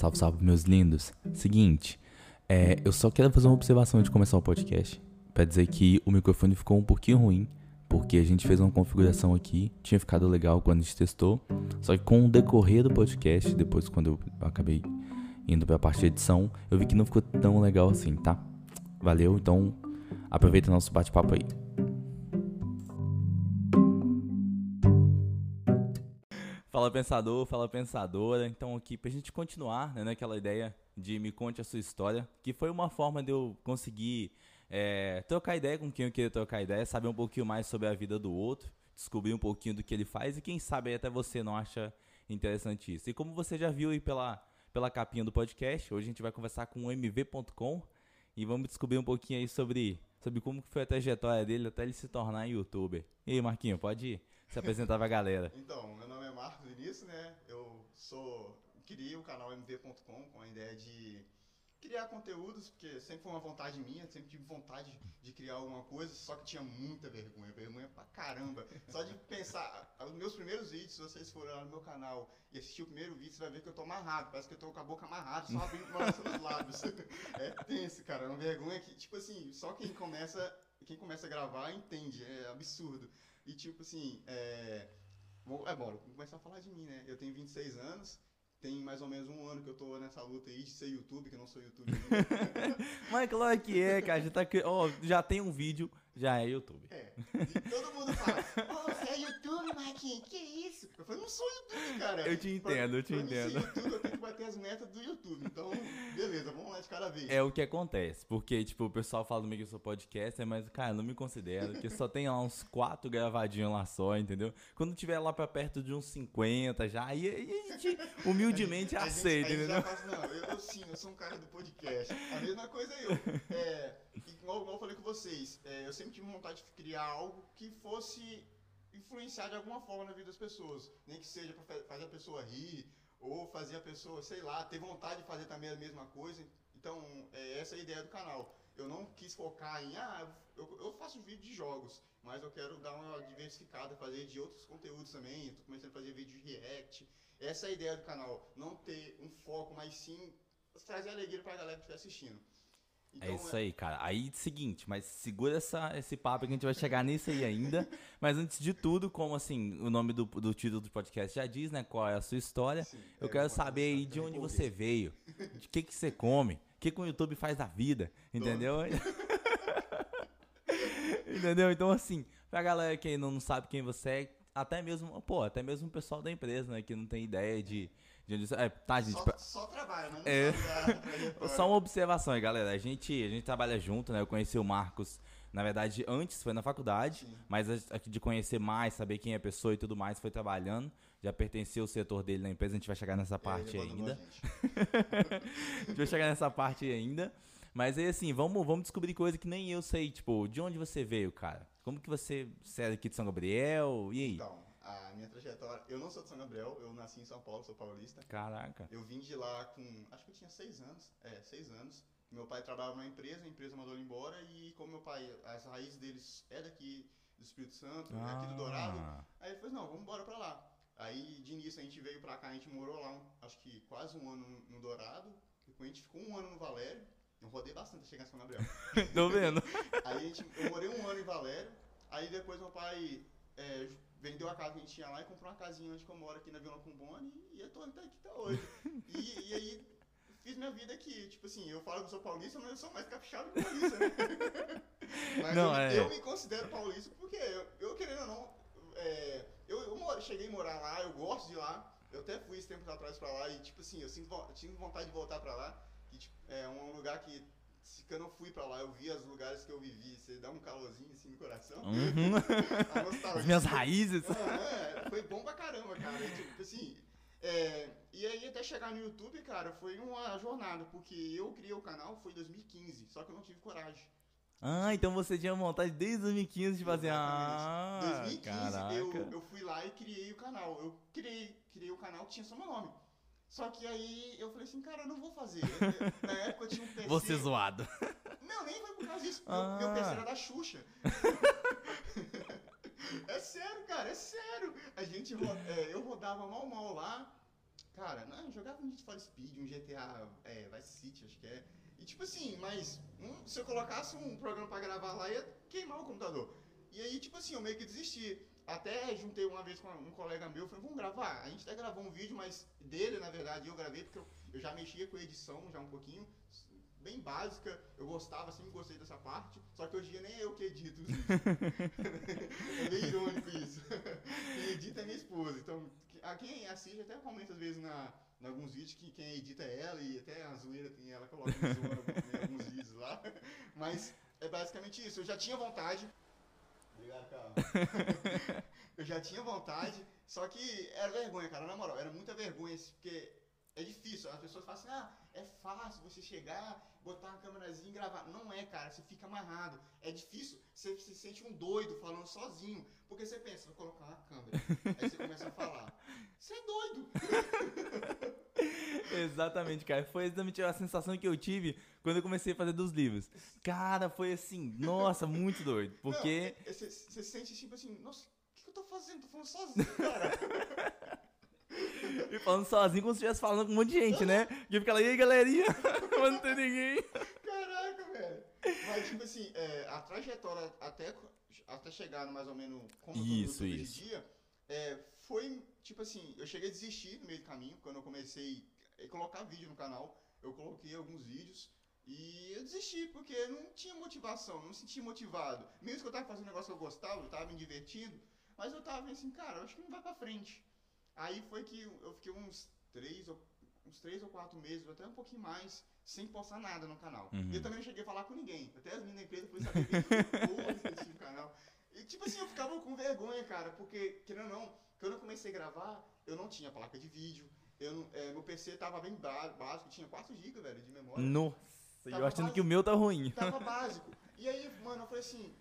Salve, salve, meus lindos. Seguinte, é, eu só quero fazer uma observação de começar o podcast. Pra dizer que o microfone ficou um pouquinho ruim, porque a gente fez uma configuração aqui, tinha ficado legal quando a gente testou, só que com o decorrer do podcast, depois quando eu acabei indo pra parte de edição, eu vi que não ficou tão legal assim, tá? Valeu, então aproveita nosso bate-papo aí. Fala pensador, fala pensadora. Então aqui pra gente continuar, né, naquela ideia de me conte a sua história, que foi uma forma de eu conseguir é, trocar ideia com quem eu queria trocar ideia, saber um pouquinho mais sobre a vida do outro, descobrir um pouquinho do que ele faz e quem sabe até você não acha interessante isso. E como você já viu aí pela, pela capinha do podcast, hoje a gente vai conversar com o mv.com e vamos descobrir um pouquinho aí sobre, sobre como foi a trajetória dele até ele se tornar youtuber. E aí, Marquinho, pode se apresentar pra galera. Então, Vinícius, né? Eu sou. Criei o canal mv.com com a ideia de criar conteúdos, porque sempre foi uma vontade minha, sempre tive vontade de criar alguma coisa, só que tinha muita vergonha, vergonha pra caramba. Só de pensar, os meus primeiros vídeos, se vocês forem lá no meu canal e assistir o primeiro vídeo, você vai ver que eu tô amarrado, parece que eu tô com a boca amarrada, só abrindo os lábios. É tenso, cara, é uma vergonha que, tipo assim, só quem começa, quem começa a gravar entende, é absurdo. E tipo assim, é. Bom, é bom, vou começar a falar de mim, né? Eu tenho 26 anos, tem mais ou menos um ano que eu tô nessa luta aí de ser YouTube, que eu não sou YouTube. Mas claro que é, cara. Já, tá, ó, já tem um vídeo, já é YouTube. É. E todo mundo fala, ô, você é YouTube, Marquinhos? Que isso? Eu falei, não sou YouTube, cara. Eu te entendo, eu te pra entendo. Mim ser YouTube, eu tenho que bater as metas do YouTube. Então, beleza, vamos lá de cada vez. É o que acontece, porque, tipo, o pessoal fala meio que eu sou podcast, mas, cara, não me considero, porque só tem lá uns quatro gravadinhos lá só, entendeu? Quando tiver lá pra perto de uns 50 já, aí, aí a gente humildemente A gente- aceita, a gente entendeu? já fala assim, não, eu, eu sim, eu sou um cara do podcast. A mesma coisa eu. É, igual, igual eu falei com vocês, é, eu sempre tive vontade de criar algo que fosse influenciar de alguma forma na vida das pessoas. Nem que seja pra fa- fazer a pessoa rir, ou fazer a pessoa, sei lá, ter vontade de fazer também a mesma coisa. Então, é, essa é a ideia do canal. Eu não quis focar em, ah, eu, eu faço vídeo de jogos, mas eu quero dar uma diversificada, fazer de outros conteúdos também. Eu tô começando a fazer vídeo de react. Essa é a ideia do canal. Não ter um foco, mas sim trazer alegria pra galera que estiver assistindo. É isso aí, cara. Aí, seguinte, mas segura essa, esse papo que a gente vai chegar nisso aí ainda. Mas antes de tudo, como assim, o nome do, do título do podcast já diz, né? Qual é a sua história. Sim, Eu é, quero saber aí de onde você veio, de que que você come, o que, que o YouTube faz da vida, entendeu? entendeu? Então, assim, pra galera que não sabe quem você é, até mesmo, pô, até mesmo o pessoal da empresa, né, que não tem ideia de, de onde. É, tá, gente, Só, pra- só trabalha, mas não É. só uma observação aí, galera. A gente, a gente trabalha junto, né? Eu conheci o Marcos, na verdade, antes foi na faculdade, Sim. mas a- de conhecer mais, saber quem é a pessoa e tudo mais, foi trabalhando. Já pertencia o setor dele na empresa, a gente vai chegar nessa É, parte ainda. a gente. Vai chegar nessa parte ainda. Mas aí, assim, vamos, vamos descobrir coisa que nem eu sei. Tipo, de onde você veio, cara? Como que você, você é aqui de São Gabriel? E aí? Então, a minha trajetória. Eu não sou de São Gabriel, eu nasci em São Paulo, sou paulista. Caraca. Eu vim de lá com. Acho que eu tinha seis anos. É, seis anos. Meu pai trabalhava numa empresa, a empresa mandou ele embora e como meu pai, as raízes deles é daqui do Espírito Santo, é aqui do Dourado, Ah, Aí ele falou, não, vamos embora pra lá. Aí de início a gente veio pra cá, a gente morou lá, acho que quase um ano no, no Dourado. Depois a gente ficou um ano no Valério. Eu rodei bastante chegar em São Gabriel. Tô vendo. Aí gente, eu morei um ano em Valério. Aí depois meu pai é, vendeu a casa que a gente tinha lá e comprou uma casinha onde eu moro aqui na Vila Cumbone. E eu tô até aqui até hoje. E, e aí fiz minha vida aqui. Tipo assim, eu falo que eu sou paulista, mas eu sou mais capixaba que paulista, né? Mas Não, eu, é. eu me considero paulista porque eu, eu querendo ou não, é, eu, eu moro- cheguei a morar lá, eu gosto de lá. Eu até fui esse tempo atrás pra lá e, tipo assim, eu sinto, tinha vontade de voltar pra lá. E, tipo, é um lugar que, que eu não fui pra lá, eu vi os lugares que eu vivi, você dá um calorzinho assim no coração. Uhum. As minhas raízes. É, foi bom pra caramba, cara. E, tipo assim, é, e aí até chegar no YouTube, cara, foi uma jornada, porque eu criei o canal foi em 2015, só que eu não tive coragem. Ah, então você tinha vontade desde 2015 de fazer. Ah, Exatamente. 2015 caraca. eu, eu fui lá e criei o canal. Eu criei, criei o canal que tinha só meu nome. Só que aí eu falei assim, cara, eu não vou fazer. Eu- na época eu tinha um PC. Você zoado. Não, nem foi por causa disso. Meu, Ah. meu PC era da Xuxa. é sério, cara, é sério. A gente é, eu rodava mal mal lá. Cara, não, jogava um Need for Speed, um GTA, é, Vice City, acho que é. E tipo assim, mas um, se eu colocasse um programa pra gravar lá, ia queimar o computador. E aí, tipo assim, eu meio que desisti. Até juntei uma vez com um colega meu, falei, vamos gravar. A gente até gravou um vídeo, mas dele, na verdade, eu gravei porque eu, eu já mexia com edição já um pouquinho, bem básica. Eu gostava, sempre gostei dessa parte. Só que hoje em dia nem é eu que edito é meio irônico isso. Quem edita é minha esposa. Então, a quem assiste até comenta às vezes na, em alguns vídeos que quem edita é ela e até a zoeira tem ela coloca em alguns vídeos lá. Mas é basicamente isso. Eu já tinha vontade. Obrigado, eu já tinha vontade, só que era vergonha, cara, na moral, era muita vergonha, porque é difícil. As pessoas falam assim, ah, é fácil você chegar, botar uma câmerazinha e gravar. Não é, cara, você fica amarrado. É difícil, você se sente um doido falando sozinho. Porque você pensa, vou colocar uma câmera. Aí você começa a falar. Você é doido! exatamente, cara. Foi exatamente a sensação que eu tive quando eu comecei a fazer dos livros. Cara, foi assim, nossa, muito doido. Porque. Você se sente tipo assim, nossa, o que, que eu tô fazendo? Tô falando sozinho, cara. E falando sozinho como se estivesse falando com um monte de gente, né? E eu ficava, e aí, galerinha? Mas não tem ninguém. Caraca, velho. Mas, tipo assim, é, a trajetória até, até chegar no mais ou menos como isso, eu isso. dia, é, foi, tipo assim, eu cheguei a desistir no meio do caminho, quando eu comecei a colocar vídeo no canal, eu coloquei alguns vídeos, e eu desisti, porque não tinha motivação, não me sentia motivado. Mesmo que eu tava fazendo um negócio que eu gostava, eu tava me divertindo, mas eu tava assim, cara, eu acho que não vai pra frente. Aí foi que eu fiquei uns três ou, uns três ou quatro meses, até um pouquinho mais, sem postar nada no canal. Uhum. Eu também não cheguei a falar com ninguém. Até as meninas da empresa foram saber que eu no canal. E tipo assim, eu ficava com vergonha, cara, porque, querendo ou não, quando eu comecei a gravar, eu não tinha placa de vídeo. Eu, é, meu PC tava bem básico, tinha 4 GB, velho, de memória. Nossa, tava eu achando básico, que o meu tá ruim. Tava básico. E aí, mano, eu falei assim,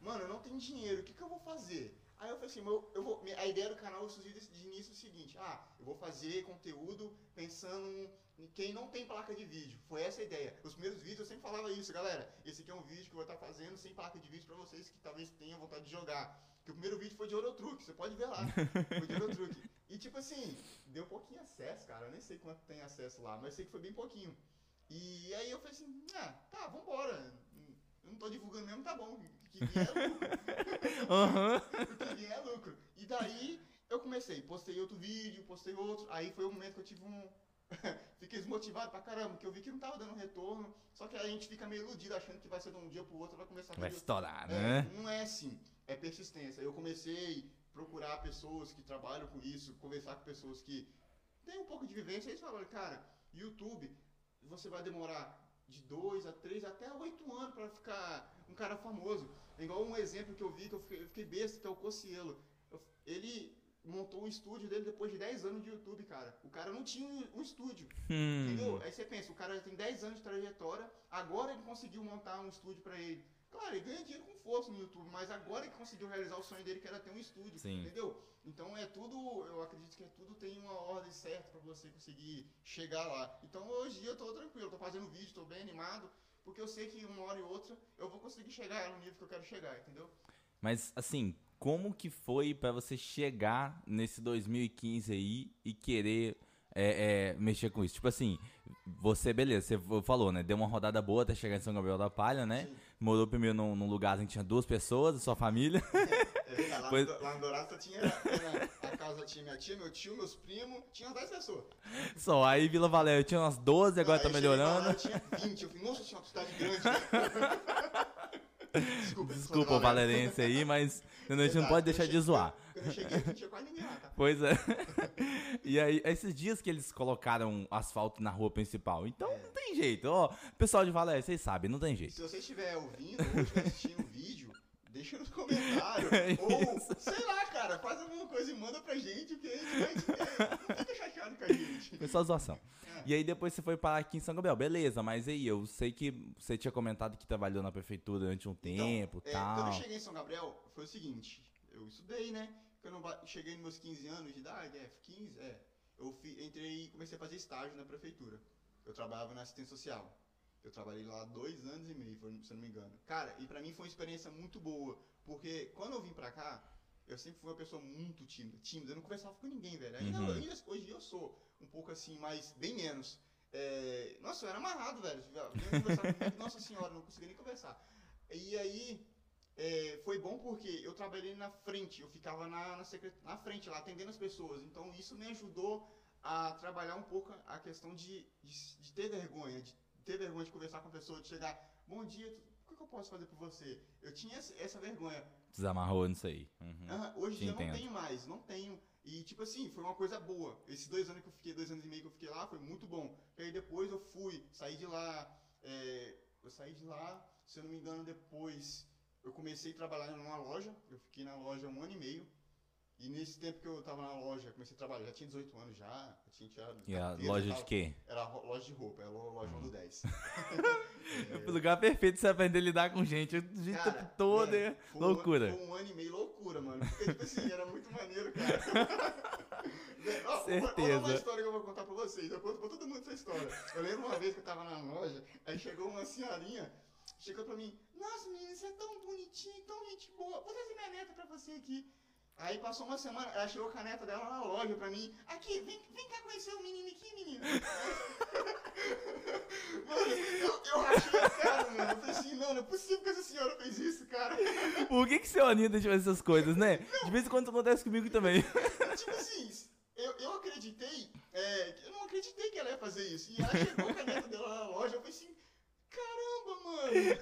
mano, eu não tenho dinheiro, o que, que eu vou fazer? Aí eu falei assim, eu, eu vou, a ideia do canal surgiu de início é o seguinte, ah, eu vou fazer conteúdo pensando em quem não tem placa de vídeo. Foi essa a ideia. Os primeiros vídeos eu sempre falava isso, galera. Esse aqui é um vídeo que eu vou estar fazendo sem placa de vídeo para vocês que talvez tenham vontade de jogar. Que o primeiro vídeo foi de Eurotruck, você pode ver lá. Foi de Eurotruck. E tipo assim, deu pouquinho acesso, cara. Eu nem sei quanto tem acesso lá, mas sei que foi bem pouquinho. E aí eu falei assim, ah, tá, vambora eu não tô divulgando mesmo, tá bom. Que vier é lucro. Uhum. que vier é lucro. E daí eu comecei, postei outro vídeo, postei outro. Aí foi o momento que eu tive um. Fiquei desmotivado pra caramba, porque eu vi que não tava dando retorno. Só que a gente fica meio iludido achando que vai ser de um dia pro outro, vai começar a Vai estourar, é, né? Não é assim. É persistência. Eu comecei procurar pessoas que trabalham com isso, conversar com pessoas que têm um pouco de vivência. E eles falaram, cara, YouTube, você vai demorar de dois a três até oito anos para ficar um cara famoso. É igual um exemplo que eu vi que eu fiquei, eu fiquei besta, que é o Cocielo. Ele montou um estúdio dele depois de 10 anos de YouTube, cara. O cara não tinha um estúdio. Hum. Entendeu? Aí você pensa, o cara já tem 10 anos de trajetória, agora ele conseguiu montar um estúdio para ele. Claro, ele ganha dinheiro com força no YouTube, mas agora que conseguiu realizar o sonho dele, que era ter um estúdio, Sim. entendeu? Então é tudo, eu acredito que é tudo tem uma ordem certa para você conseguir chegar lá. Então hoje eu tô tranquilo, tô fazendo vídeo, tô bem animado, porque eu sei que uma hora e outra eu vou conseguir chegar no nível que eu quero chegar, entendeu? Mas assim, como que foi para você chegar nesse 2015 aí e querer é, é, mexer com isso? Tipo assim, você, beleza, você falou, né? Deu uma rodada boa até chegar em São Gabriel da Palha, né? Sim. Morou primeiro num, num lugar em que tinha duas pessoas, sua família. É, é, lá, pois... no, lá no Dourado tinha a casa tinha minha tia, meu tio, meus primos, tinha umas 10 pessoas. Só, aí Vila Valério tinha umas 12, agora Não, tá melhorando. Lá, tinha 20, eu falei, nossa, tinha uma cidade grande. Desculpa, Desculpa o valerense aí, mas a gente não pode deixar de zoar. Quando eu cheguei, não tinha quase ninguém lá, tá? Pois é. E aí, esses dias que eles colocaram asfalto na rua principal. Então é. não tem jeito. Ó, pessoal de Valéria, vocês sabem, não tem jeito. Se você estiver ouvindo ou estiver assistindo o vídeo, deixa nos comentários. É ou, sei lá, cara, faz alguma coisa e manda pra gente que a gente vai. Não fica chateado com a gente. Foi só zoação. É. E aí depois você foi parar aqui em São Gabriel. Beleza, mas aí eu sei que você tinha comentado que trabalhou na prefeitura durante um então, tempo e tal. Quando eu cheguei em São Gabriel, foi o seguinte. Eu estudei, né? Quando eu cheguei nos meus 15 anos de idade, é, 15, é. Eu entrei e comecei a fazer estágio na prefeitura. Eu trabalhava na assistência social. Eu trabalhei lá dois anos e meio, se eu não me engano. Cara, e pra mim foi uma experiência muito boa, porque quando eu vim pra cá, eu sempre fui uma pessoa muito tímida, tímida, eu não conversava com ninguém, velho. Ainda, Uhum. ainda hoje eu sou um pouco assim, mas bem menos. É, nossa, eu era amarrado, velho. Conversar comigo, nossa senhora, não conseguia nem conversar. E aí, é, foi bom porque eu trabalhei na frente, eu ficava na, na, secret... na frente lá, atendendo as pessoas. Então, isso me ajudou a trabalhar um pouco a questão de, de, de ter vergonha, de ter vergonha de conversar com a pessoa, de chegar, bom dia, o que eu posso fazer por você? Eu tinha essa- vergonha. Desamarrou nisso aí. Uhum. Ah, hoje em dia eu não entendo. tenho mais, não tenho. E tipo assim, foi uma coisa boa. Esses dois anos que eu fiquei, dois anos e meio que eu fiquei lá, foi muito bom. E aí depois eu fui, saí de lá, é, eu saí de lá, se eu não me engano, depois eu comecei a trabalhar numa loja, eu fiquei na loja um ano e meio. E nesse tempo que eu tava na loja, comecei a trabalhar, já tinha 18 anos já, eu tinha tirado E a loja de tava- quê? Era loja de roupa, era lo- loja do 10. O lugar perfeito pra você aprender a lidar com gente. O jeito Cara, todo mano, é foi um- loucura. Foi um ano e meio loucura, mano. Porque, tipo assim, era muito maneiro, cara. Ó, Certeza. Olha uma história que eu vou contar pra vocês. Eu conto pra todo mundo essa história. Eu lembro uma vez que eu tava na loja, aí chegou uma senhorinha, chegou pra mim, nossa, menina, você é tão bonitinho, tão gente boa. Vou trazer minha neta pra você aqui. Aí passou uma semana, ela chegou com a neta dela na loja pra mim. Aqui, vem, vem cá conhecer o menino aqui, menino. Mano, eu, eu rachei a cara, mano. Eu falei assim, não, não é possível que essa senhora fez isso, cara. Por que, que seu Anitta faz essas coisas, né? De vez em quando acontece comigo também. tipo assim, eu, eu acreditei, é, eu não acreditei que ela ia fazer isso. E ela chegou com a neta dela na loja, eu falei assim, mano.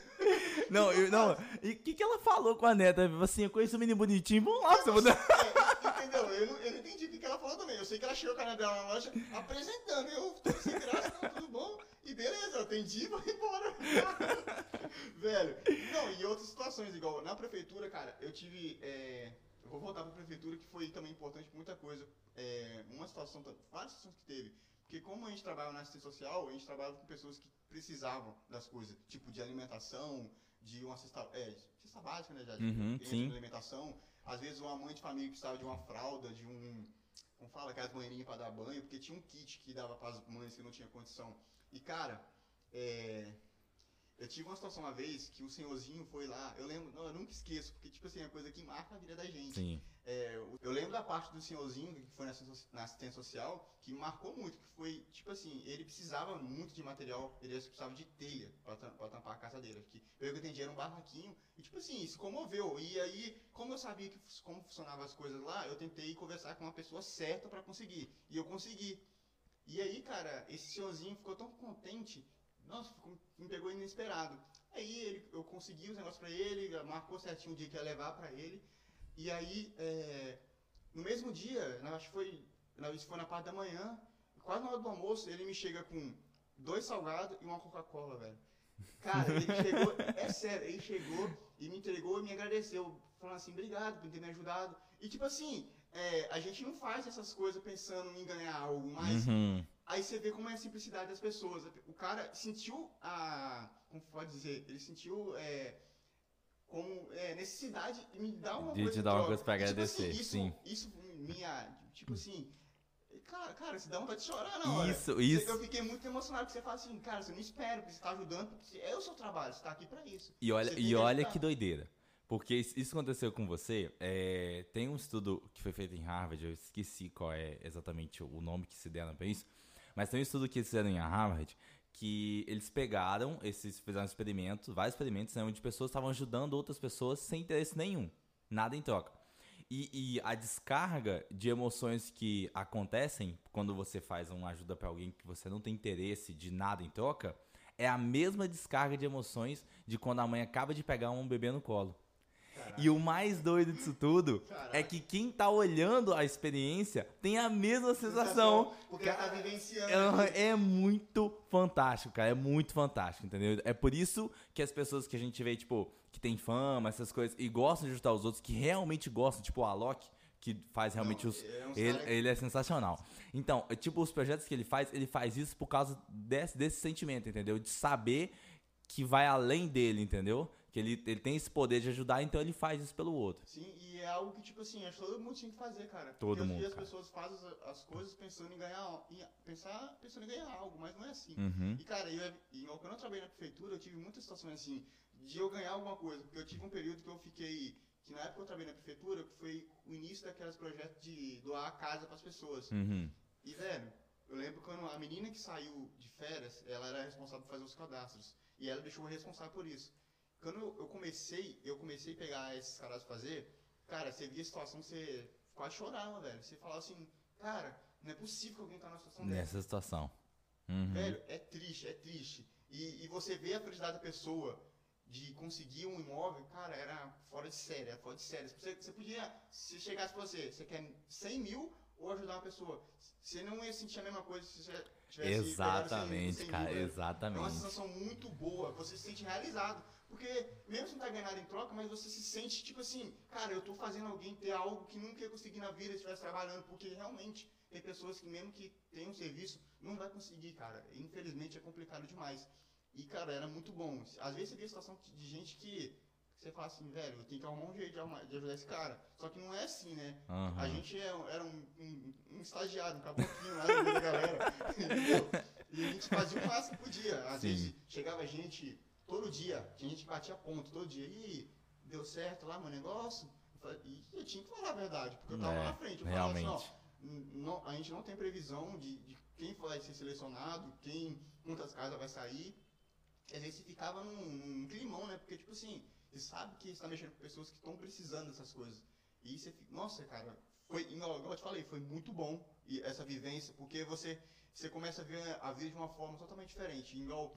Não, eu, não. E o que, que ela falou com a neta? Assim, eu conheço o menino bonitinho, vamos lá, você mudar. É, entendeu? Eu não, eu não entendi o que que ela falou também. Eu sei que ela chegou com a neta dela na loja apresentando. Eu tô sem graça, não, tudo bom? E beleza, eu atendi e vou embora. Velho, não, e outras situações, igual na prefeitura, cara, eu tive. é, eu vou voltar pra prefeitura, que foi também importante muita coisa. É, uma situação, várias situações que teve. Porque como a gente trabalha na assistência social, a gente trabalha com pessoas que precisavam das coisas, tipo de alimentação, de uma cesta, é, cesta básica, né, já, de, Uhum, de sim. alimentação. Às vezes uma mãe de família precisava de uma fralda, de um, como fala, aquelas banheirinhas pra dar banho, porque tinha um kit que dava para as mães que não tinha condição. E cara, é, eu tive uma situação uma vez que o senhorzinho foi lá, eu lembro, não, eu nunca esqueço, porque tipo assim, é uma coisa que marca a vida da gente. Sim. É, eu- lembro da parte do senhorzinho que foi na assistência- social que marcou muito, que foi, tipo assim, ele precisava muito de material, ele precisava de telha pra tampar a casa dele. Que eu que atendi era um barraquinho, e tipo assim, se comoveu. E aí, como eu sabia que, como funcionavam as coisas lá, eu tentei conversar com uma pessoa certa pra conseguir. E eu consegui. E aí, cara, esse senhorzinho ficou tão contente, nossa, me pegou inesperado. Aí ele, eu consegui os negócios pra ele, marcou certinho o dia que ia levar pra ele. E aí, é, no mesmo dia, na- acho que foi, na- isso foi na parte da manhã, quase na hora do almoço, ele me chega com dois salgados e uma Coca-Cola, velho. Cara, ele chegou, é sério, ele chegou e me entregou e me agradeceu, falando assim, obrigado por ter me ajudado. E tipo assim, é, a gente não faz essas coisas pensando em ganhar algo, mas Uhum. Aí você vê como é a simplicidade das pessoas. O cara sentiu a. Como pode dizer? Ele sentiu é, como é, necessidade de me dar uma De coisa. te em dar uma coisa pra E, tipo agradecer, assim, isso, sim. Isso minha. Tipo assim. Cara, cara, você dá vontade de chorar na hora. Isso, isso. Eu fiquei muito emocionado porque você fala assim, cara, você não espera, porque você tá ajudando, porque é o seu trabalho, você tá aqui pra isso. E olha, e que olha que doideira. Porque isso aconteceu com você. é, tem um estudo que foi feito em Harvard, eu esqueci qual é exatamente o nome que se deram pra isso. Mas tem um estudo que eles fizeram em Harvard que eles pegaram, esses fizeram experimentos, vários experimentos, né, onde pessoas estavam ajudando outras pessoas sem interesse nenhum. Nada em troca. E, e a descarga de emoções que acontecem quando você faz uma ajuda pra alguém que você não tem interesse de nada em troca é a mesma descarga de emoções de quando a mãe acaba de pegar um bebê no colo. E o mais doido disso tudo é que quem tá olhando a experiência tem a mesma sensação. Porque ela tá vivenciando. É, é muito fantástico, cara. É muito fantástico, entendeu? É por isso que as pessoas que a gente vê, tipo, que tem fama, essas coisas, e gostam de ajudar os outros, que realmente gostam, tipo o Alok, que faz realmente Não, os. é uns Ele, ele é sensacional. Então, é tipo, os projetos que ele faz, ele faz isso por causa desse, desse sentimento, entendeu? De saber que vai além dele, entendeu? Que ele, ele tem esse poder de ajudar, então ele faz isso pelo outro. Sim, e é algo que, tipo assim, acho que todo mundo tinha que fazer, cara. Todo Porque em mundo, dia as cara. pessoas fazem as, as coisas pensando em ganhar, em, pensar, pensando em ganhar algo, mas não é assim. Uhum. E, cara, eu, e, quando eu trabalhei na prefeitura, eu tive muitas situações assim, de eu ganhar alguma coisa. Porque eu tive um período que eu fiquei, que na época eu trabalhei na prefeitura, que foi o início daqueles projetos de doar a casa para as pessoas. Uhum. E, velho, eu lembro quando a menina que saiu de férias, ela era responsável por fazer os cadastros. E ela deixou responsável por isso. Quando eu comecei, eu comecei a pegar esses caras fazer, cara, você via a situação, você quase chorava, velho. Você falava assim, cara, não é possível que alguém tá numa situação dessa. Nessa situação. Uhum. Velho, é triste, é triste. E, e você vê a felicidade da pessoa de conseguir um imóvel, cara, era fora de série, era fora de série. Você, você podia, se chegasse pra você, você quer 100 mil ou ajudar uma pessoa, você não ia sentir a mesma coisa se você tivesse Exatamente, 100 mil, cara, velho. É uma exatamente. sensação muito boa, você se sente realizado. Porque mesmo você não tá ganhando nada em troca, mas você se sente tipo assim, cara, eu tô fazendo alguém ter algo que nunca ia conseguir na vida se estivesse trabalhando, porque realmente tem pessoas que mesmo que tem um serviço, não vai conseguir, cara. Infelizmente é complicado demais. E, cara, era muito bom. Às vezes você vê a situação de gente que você fala assim, velho, eu tenho que arrumar um jeito de, ajudar esse cara. Só que não é assim, né? Aham. A gente é- era um, um- um estagiário, um caboclinho lá da galera. entendeu? E a gente fazia o máximo que podia. Às Sim. vezes chegava gente todo dia, tinha gente que batia ponto todo dia. E deu certo lá meu negócio? Eu falei- E eu tinha que falar a verdade, porque eu tava É, na frente. Eu falava assim, realmente. ó, n- não- a gente não tem previsão de, de quem vai ser selecionado, quem, quantas casas vai sair. Às vezes você ficava num, num climão, né? Porque, tipo assim, você sabe que você tá mexendo com pessoas que estão precisando dessas coisas. E você fica, nossa, cara, foi, igual, eu te falei, foi muito bom e essa vivência, porque você, você começa a ver a vida de uma forma totalmente diferente. Igual,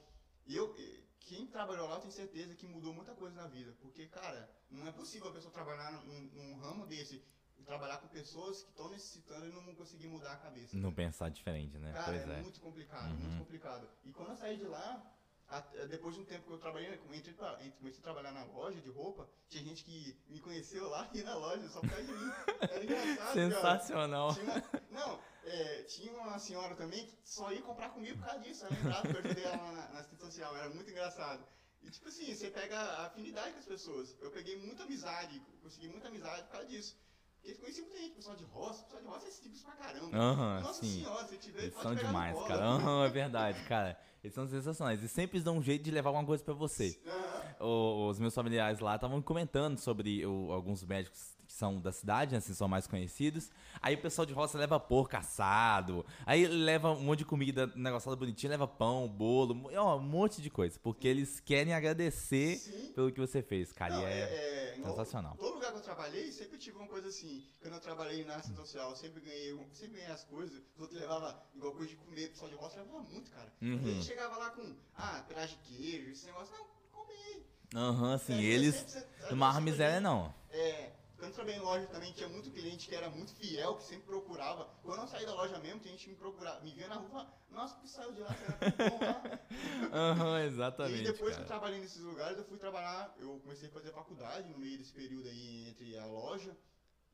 eu, quem trabalhou lá, eu tenho certeza que mudou muita coisa na vida. Porque, cara, não é possível a pessoa trabalhar num, num ramo desse, e trabalhar com pessoas que estão necessitando e não conseguir mudar a cabeça. Não pensar diferente, né? Cara, pois é, é. muito complicado, Uhum. muito complicado. E quando eu saí de lá, a- depois de um tempo que eu trabalhei, entrei pra- comecei a trabalhar na loja de roupa, tinha gente que me conheceu lá e na loja só por causa de mim. Era engraçado. Sensacional. Tinha não, é, tinha uma senhora também que só ia comprar comigo por causa disso. Eu lembrava que eu ajudei ela na, na assistência social, era muito engraçado. E tipo assim, você pega a afinidade com as pessoas. Eu peguei muita amizade, consegui muita amizade por causa disso. Porque conheci muita gente, pessoal de roça, pessoal de roça é simples pra caramba. Aham, Nossa sim. senhora, te vê, Eles são demais, cara. Aham, é verdade, cara. Eles são sensacionais. E sempre dão um jeito de levar alguma coisa pra você. Aham. O- os meus familiares lá estavam comentando sobre o- alguns médicos são da cidade, né, assim, são mais conhecidos. Aí o pessoal de roça leva porco assado, aí leva um monte de comida negociada bonitinha, leva pão, bolo, mo- ó, um monte de coisa, porque eles querem agradecer Sim. pelo que você fez, cara. Não, e é, é, igual- sensacional. Todo lugar que eu trabalhei, sempre tive uma coisa assim. Quando eu trabalhei na assistência social, sempre ganhei, um- sempre ganhei as coisas. Os outros levavam igual coisa de comer, o pessoal de roça levava muito, cara. Uhum. E aí chegava lá com, ah, pedaço de queijo, esse negócio. Não, come aí. Aham, assim, Aí eu eles sempre- sempre- não miséria não. É, quando eu trabalhei em loja também, tinha muito cliente que era muito fiel, que sempre procurava. Quando eu saí da loja mesmo, tinha gente que me procurava, me via na rua e nossa, que saiu de lá, tão bom lá. Aham, E exatamente, depois que eu cara. trabalhei nesses lugares, eu fui trabalhar, eu comecei a fazer faculdade no meio desse período aí entre a loja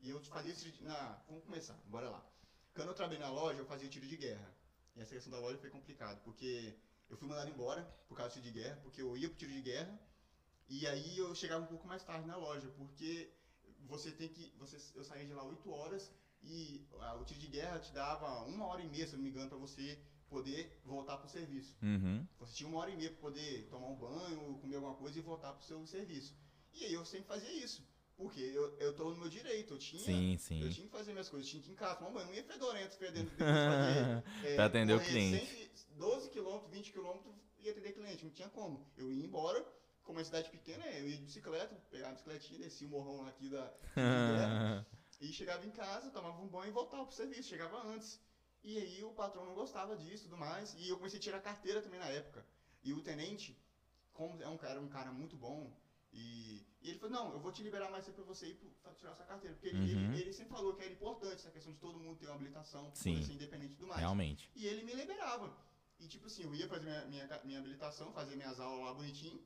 e eu fazia tiro de, na, vamos começar, bora lá. Quando eu trabalhei na loja, eu fazia tiro de guerra. E essa questão da loja foi complicado, porque eu fui mandado embora por causa do tiro de guerra, porque eu ia pro tiro de guerra e aí eu chegava um pouco mais tarde na loja, porque você tem que, você, eu saía de lá 8 horas e ah, o tiro de guerra te dava uma hora e meia, se eu não me engano, para você poder voltar pro serviço. Uhum. Você tinha uma hora e meia para poder tomar um banho, comer alguma coisa e voltar pro seu serviço. E aí eu sempre fazia isso. Porque eu, eu tô no meu direito, eu tinha, Sim, eu sim. tinha que fazer minhas coisas, eu tinha que ir em casa, tomar banho, não ia fedorento, fedendo fazer. é, Pra atender o cliente. 100, 12 km, 20 km ia atender cliente, não tinha como. Eu ia embora, como é cidade pequena, eu ia de bicicleta, pegava a bicicletinha, descia o morrão aqui da. da e chegava em casa, tomava um banho e voltava pro serviço, chegava antes. E aí o patrão não gostava disso e tudo mais. E eu comecei a tirar carteira também na época. E o tenente, como é um cara, um cara muito bom, e, e ele falou, não, eu vou te liberar mais cedo pra você ir pra tirar essa carteira. Porque ele, Uhum. ele, ele sempre falou que era importante essa questão de todo mundo ter uma habilitação, Sim. ser independente tudo mais. Realmente. E ele me liberava. E tipo assim, eu ia fazer minha, minha, minha habilitação, fazer minhas aulas lá bonitinho.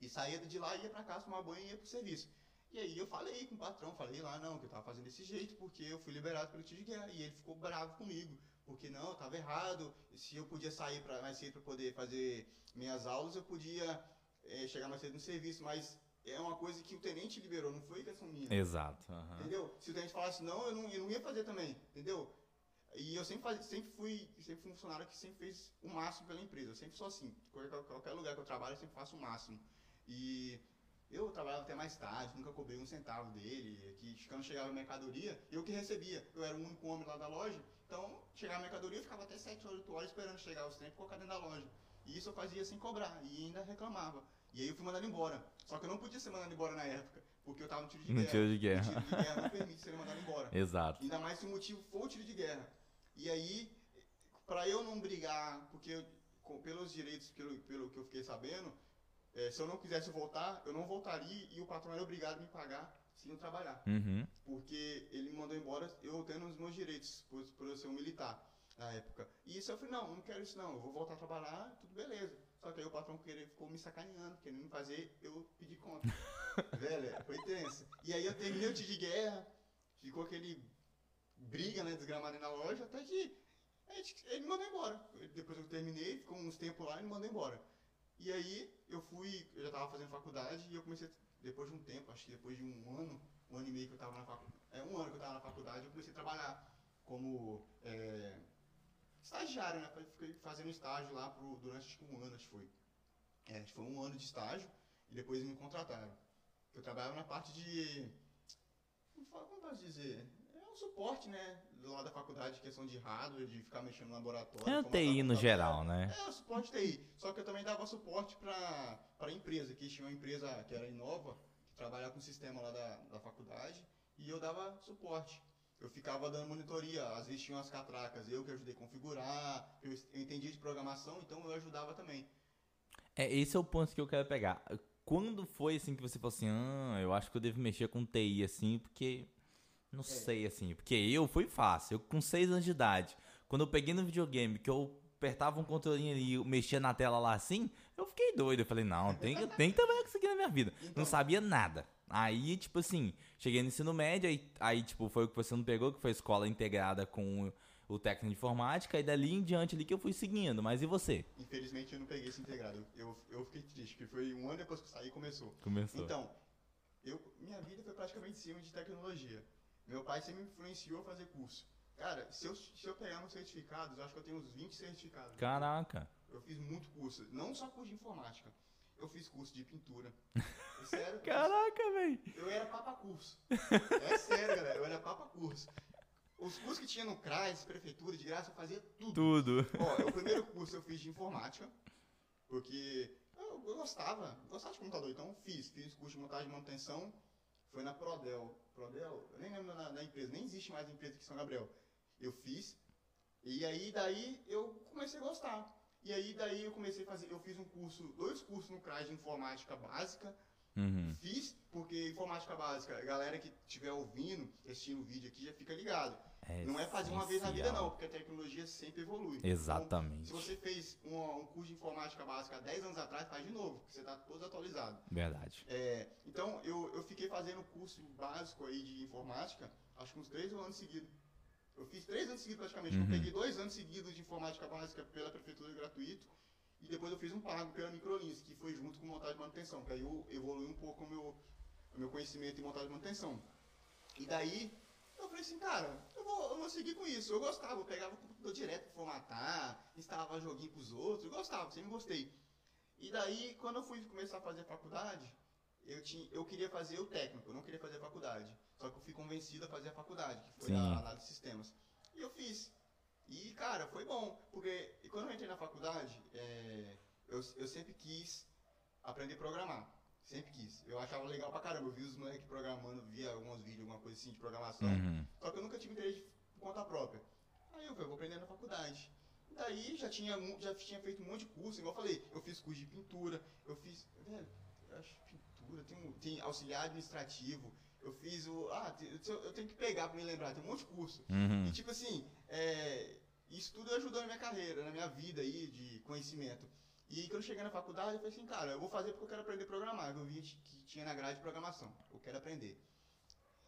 E saía de lá, ia pra casa, tomar banho e ia pro serviço. E aí eu falei com o patrão, falei lá, não, que eu tava fazendo desse jeito, porque eu fui liberado pelo tiro de guerra. E ele ficou bravo comigo. Porque não, eu tava errado. Se eu podia sair pra, mais cedo pra poder fazer minhas aulas, eu podia eh, chegar mais cedo no serviço. Mas é uma coisa que o tenente liberou, não foi questão minha. Exato. aham. Entendeu? Se o tenente falasse não, eu não, eu não ia fazer também, entendeu? E eu sempre, faz, sempre, fui, sempre fui um funcionário que sempre fez o máximo pela empresa. Eu sempre sou assim. Qualquer, qualquer lugar que eu trabalho, eu sempre faço o máximo. E Eu trabalhava até mais tarde, nunca cobrei um centavo dele, que quando chegava a mercadoria, eu que recebia. Eu era o único homem lá da loja, então chegava a mercadoria, eu ficava até 7 ou 8 horas esperando chegar os trem e colocar dentro da loja. E isso eu fazia sem cobrar, e ainda reclamava. E aí eu fui mandado embora. Só que eu não podia ser mandado embora na época, porque eu tava no tiro de No guerra. tiro de guerra. O tiro de guerra não permite ser mandado embora. Exato. Ainda mais se o motivo for o tiro de guerra. E aí, pra eu não brigar, porque eu- com- pelos direitos, pelo, pelo que eu fiquei sabendo, eh, se eu não quisesse voltar, eu não voltaria e o patrão era obrigado a me pagar se eu trabalhar. Uhum. Porque ele me mandou embora eu tendo os meus direitos, por, por eu ser um militar na época. E isso eu falei, não, não quero isso não, eu vou voltar a trabalhar, tudo beleza. Só que aí o patrão querer, ficou me sacaneando, querendo me fazer eu pedir conta. Velho, foi tenso. E aí eu terminei o de guerra, ficou aquele briga, né, desgramada na loja, até que a gente- ele me mandou embora. Depois eu terminei, ficou uns tempos lá e me mandou embora. E aí eu fui, eu já tava fazendo faculdade e eu comecei, depois de um tempo, acho que depois de um ano, um ano e meio que eu tava na faculdade, é um ano que eu tava na faculdade, eu comecei a trabalhar como é, estagiário, né? Fiquei fazendo estágio lá pro, durante acho que um ano, acho que foi. É, foi um ano de estágio e depois me contrataram. Eu trabalhava na parte de. Como posso dizer? É um suporte, né? Do lado da faculdade, questão de hardware, de ficar mexendo no laboratório. É TI no geral, né? É, o suporte TI. Só que eu também dava suporte para a empresa, que tinha uma empresa que era Inova, que trabalhava com o sistema lá da, da faculdade, e eu dava suporte. Eu ficava dando monitoria, às vezes tinha umas catracas, eu que ajudei a configurar, eu, eu entendia de programação, então eu ajudava também. É, esse é o ponto que eu quero pegar. Quando foi assim que você falou assim, ah, eu acho que eu devo mexer com TI assim, porque. Não sei assim. Porque eu fui fácil. Eu com 6 anos de idade, quando eu peguei no videogame, que eu apertava um controlinho ali e mexia na tela lá assim, eu fiquei doido. Eu falei, não, tem, tem que trabalhar com isso aqui na minha vida. Então. Não sabia nada. Aí, tipo assim, cheguei no ensino médio, aí, aí, tipo, foi o que você não pegou, que foi a escola integrada com o, o técnico de informática, e dali em diante ali que eu fui seguindo. Mas e você? Infelizmente eu não peguei esse integrado. Eu, eu fiquei triste, porque foi um ano depois que eu saí e começou. Começou. Então, eu, minha vida foi praticamente em cima de tecnologia. Meu pai sempre me influenciou a fazer curso. Cara, se eu, se eu pegar nos certificados, eu acho que eu tenho uns 20 certificados. Caraca. Eu fiz muito curso, não só curso de informática. Eu fiz curso de pintura. É sério, Caraca, velho. eu era papa curso. É sério, galera, eu era papa curso. Os cursos que tinha no CRAS, prefeitura, de graça, eu fazia tudo. Tudo. Ó, o primeiro curso eu fiz de informática, porque eu, eu gostava, gostava de computador, então fiz, fiz curso de montagem e manutenção, foi na Prodel, Prodel, eu nem lembro da, da empresa, nem existe mais empresa aqui em São Gabriel, eu fiz, e aí daí eu comecei a gostar, e aí daí eu comecei a fazer, eu fiz um curso, dois cursos no CRAS de informática básica, Uhum. fiz, porque informática básica, a galera que estiver ouvindo, assistindo o vídeo aqui já fica ligado, não é fazer uma vez na vida não, porque a tecnologia sempre evolui. Exatamente. Se você fez um, um curso de informática básica há 10 anos atrás, faz de novo, porque você está todo atualizado. Verdade. É, então, eu, eu fiquei fazendo curso básico aí de informática, acho que uns 3 anos seguidos. Eu fiz 3 anos seguidos praticamente. Uhum. Eu peguei 2 anos seguidos de informática básica pela prefeitura gratuito, e depois eu fiz um pago pela Microlins, que foi junto com montagem e manutenção, que aí eu evolui um pouco o meu, o meu conhecimento em montagem e manutenção. E daí, eu falei assim, cara, eu vou, eu vou seguir com isso. Eu gostava, eu pegava o computador direto pra formatar, instalava joguinho pros outros, eu gostava, sempre gostei. E daí, quando eu fui começar a fazer faculdade, eu, tinha, eu queria fazer o técnico, eu não queria fazer a faculdade. Só que eu fui convencido a fazer a faculdade, que foi Sim. a análise de sistemas. E eu fiz. E, cara, foi bom, porque quando eu entrei na faculdade, é, eu, eu sempre quis aprender a programar. Sempre quis. Eu achava legal pra caramba. Eu vi os moleques programando, via alguns vídeos, alguma coisa assim de programação. Uhum. Só que eu nunca tive interesse por conta própria. Aí eu falei, vou aprender na faculdade. Daí já tinha, já tinha feito um monte de curso, igual eu falei, eu fiz curso de pintura, eu fiz. Velho, eu acho pintura, tem, um- tem auxiliar administrativo, eu fiz o. Ah, eu tenho que pegar pra me lembrar, tem um monte de curso. Uhum. E tipo assim, é, isso tudo ajudou na minha carreira, na minha vida aí de conhecimento. E quando eu cheguei na faculdade, eu falei assim, cara, eu vou fazer porque eu quero aprender a programar. Eu vi que tinha na grade de programação. Eu quero aprender.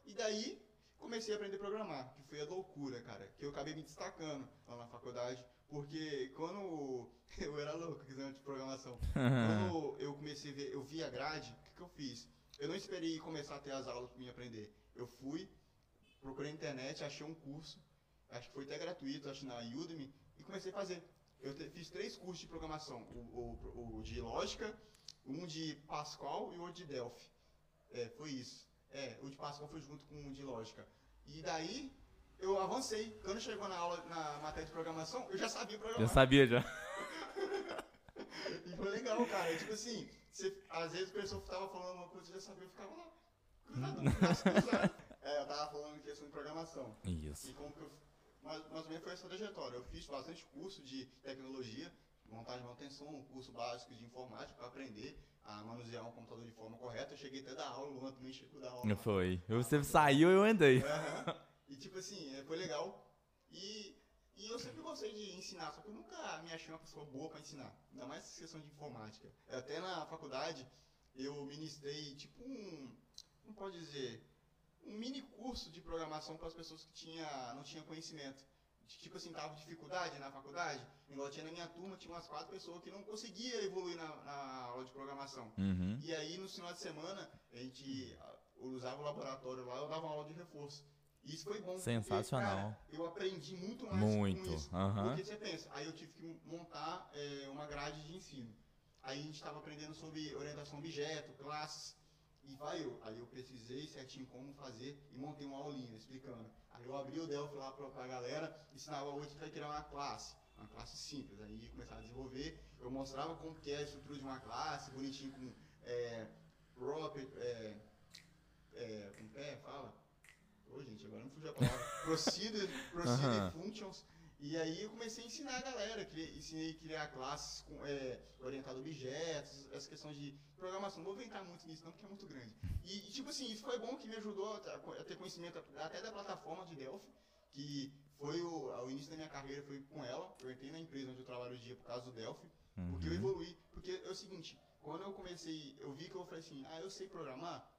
E daí, comecei a aprender a programar, que foi a loucura, cara. Que eu acabei me destacando lá na faculdade. Porque quando eu era louco, quisendo de programação. Quando eu comecei a ver, eu vi a grade, o que, que eu fiz? Eu não esperei começar a ter as aulas para mim aprender. Eu fui, procurei na internet, achei um curso, acho que foi até gratuito, acho na Udemy, e comecei a fazer. Eu te- fiz três cursos de programação, o, o- o de lógica, Um de Pascal e o outro de Delphi. É, foi isso. É, o de Pascal foi junto com o de lógica. E daí eu avancei. Quando chegou na aula, na matéria de programação, eu já sabia programar. Já sabia já. e foi legal, cara. Tipo assim, você, às vezes o pessoal tava falando uma coisa, você já sabia, eu ficava lá. Cruzado, é, eu tava falando em questão de programação. Isso. E como que eu. Mais ou menos foi essa trajetória. Eu fiz bastante curso de tecnologia, montagem e manutenção, um curso básico de informática para aprender a manusear um computador de forma correta. Eu cheguei até da aula, o Luan também chegou da aula. Foi. Você saiu e eu andei. Uhum. E tipo assim, é, foi legal. E, e eu sempre gostei de ensinar, só que eu nunca me achei uma pessoa boa para ensinar. Ainda mais essa questão de informática. Até na faculdade eu ministrei tipo um. Como pode dizer? Um mini curso de programação para as pessoas que tinha, não tinham conhecimento. Tipo assim, tava dificuldade na faculdade. Igual tinha na minha turma, tinha umas quatro pessoas que não conseguia evoluir na, na aula de programação. Uhum. E aí, no final de semana, a gente usava o laboratório lá, eu dava uma aula de reforço. Isso foi bom. Sensacional. Porque, cara, eu aprendi muito mais muito. com isso. Uhum. Porque você pensa, aí eu tive que montar é, uma grade de ensino. Aí a gente estava aprendendo sobre orientação a objeto, classes. E vai eu. Aí eu pesquisei certinho como fazer e montei uma aulinha explicando. Aí eu abri o Delphi lá pra, pra galera, ensinava hoje que vai criar uma classe. Uma classe simples. Aí começava a desenvolver. Eu mostrava como que é a estrutura de uma classe, bonitinho com é, proper, é, é, com pé, fala. Ô, gente, agora não fugiu a palavra. Procedure, procedure Aham. functions. E aí eu comecei a ensinar a galera, ensinei a criar classes com, é, a objetos, essa questão de programação. Não vou entrar muito nisso não, porque é muito grande. E, e, tipo assim, isso foi bom que me ajudou a, ter- conhecimento até da plataforma de Delphi, que foi o, o início da minha carreira foi com ela. Eu entrei na empresa onde eu trabalho hoje em dia por causa do Delphi, porque eu Uhum. evoluí. Porque é o seguinte, quando eu comecei, eu vi que eu falei assim, ah, eu sei programar,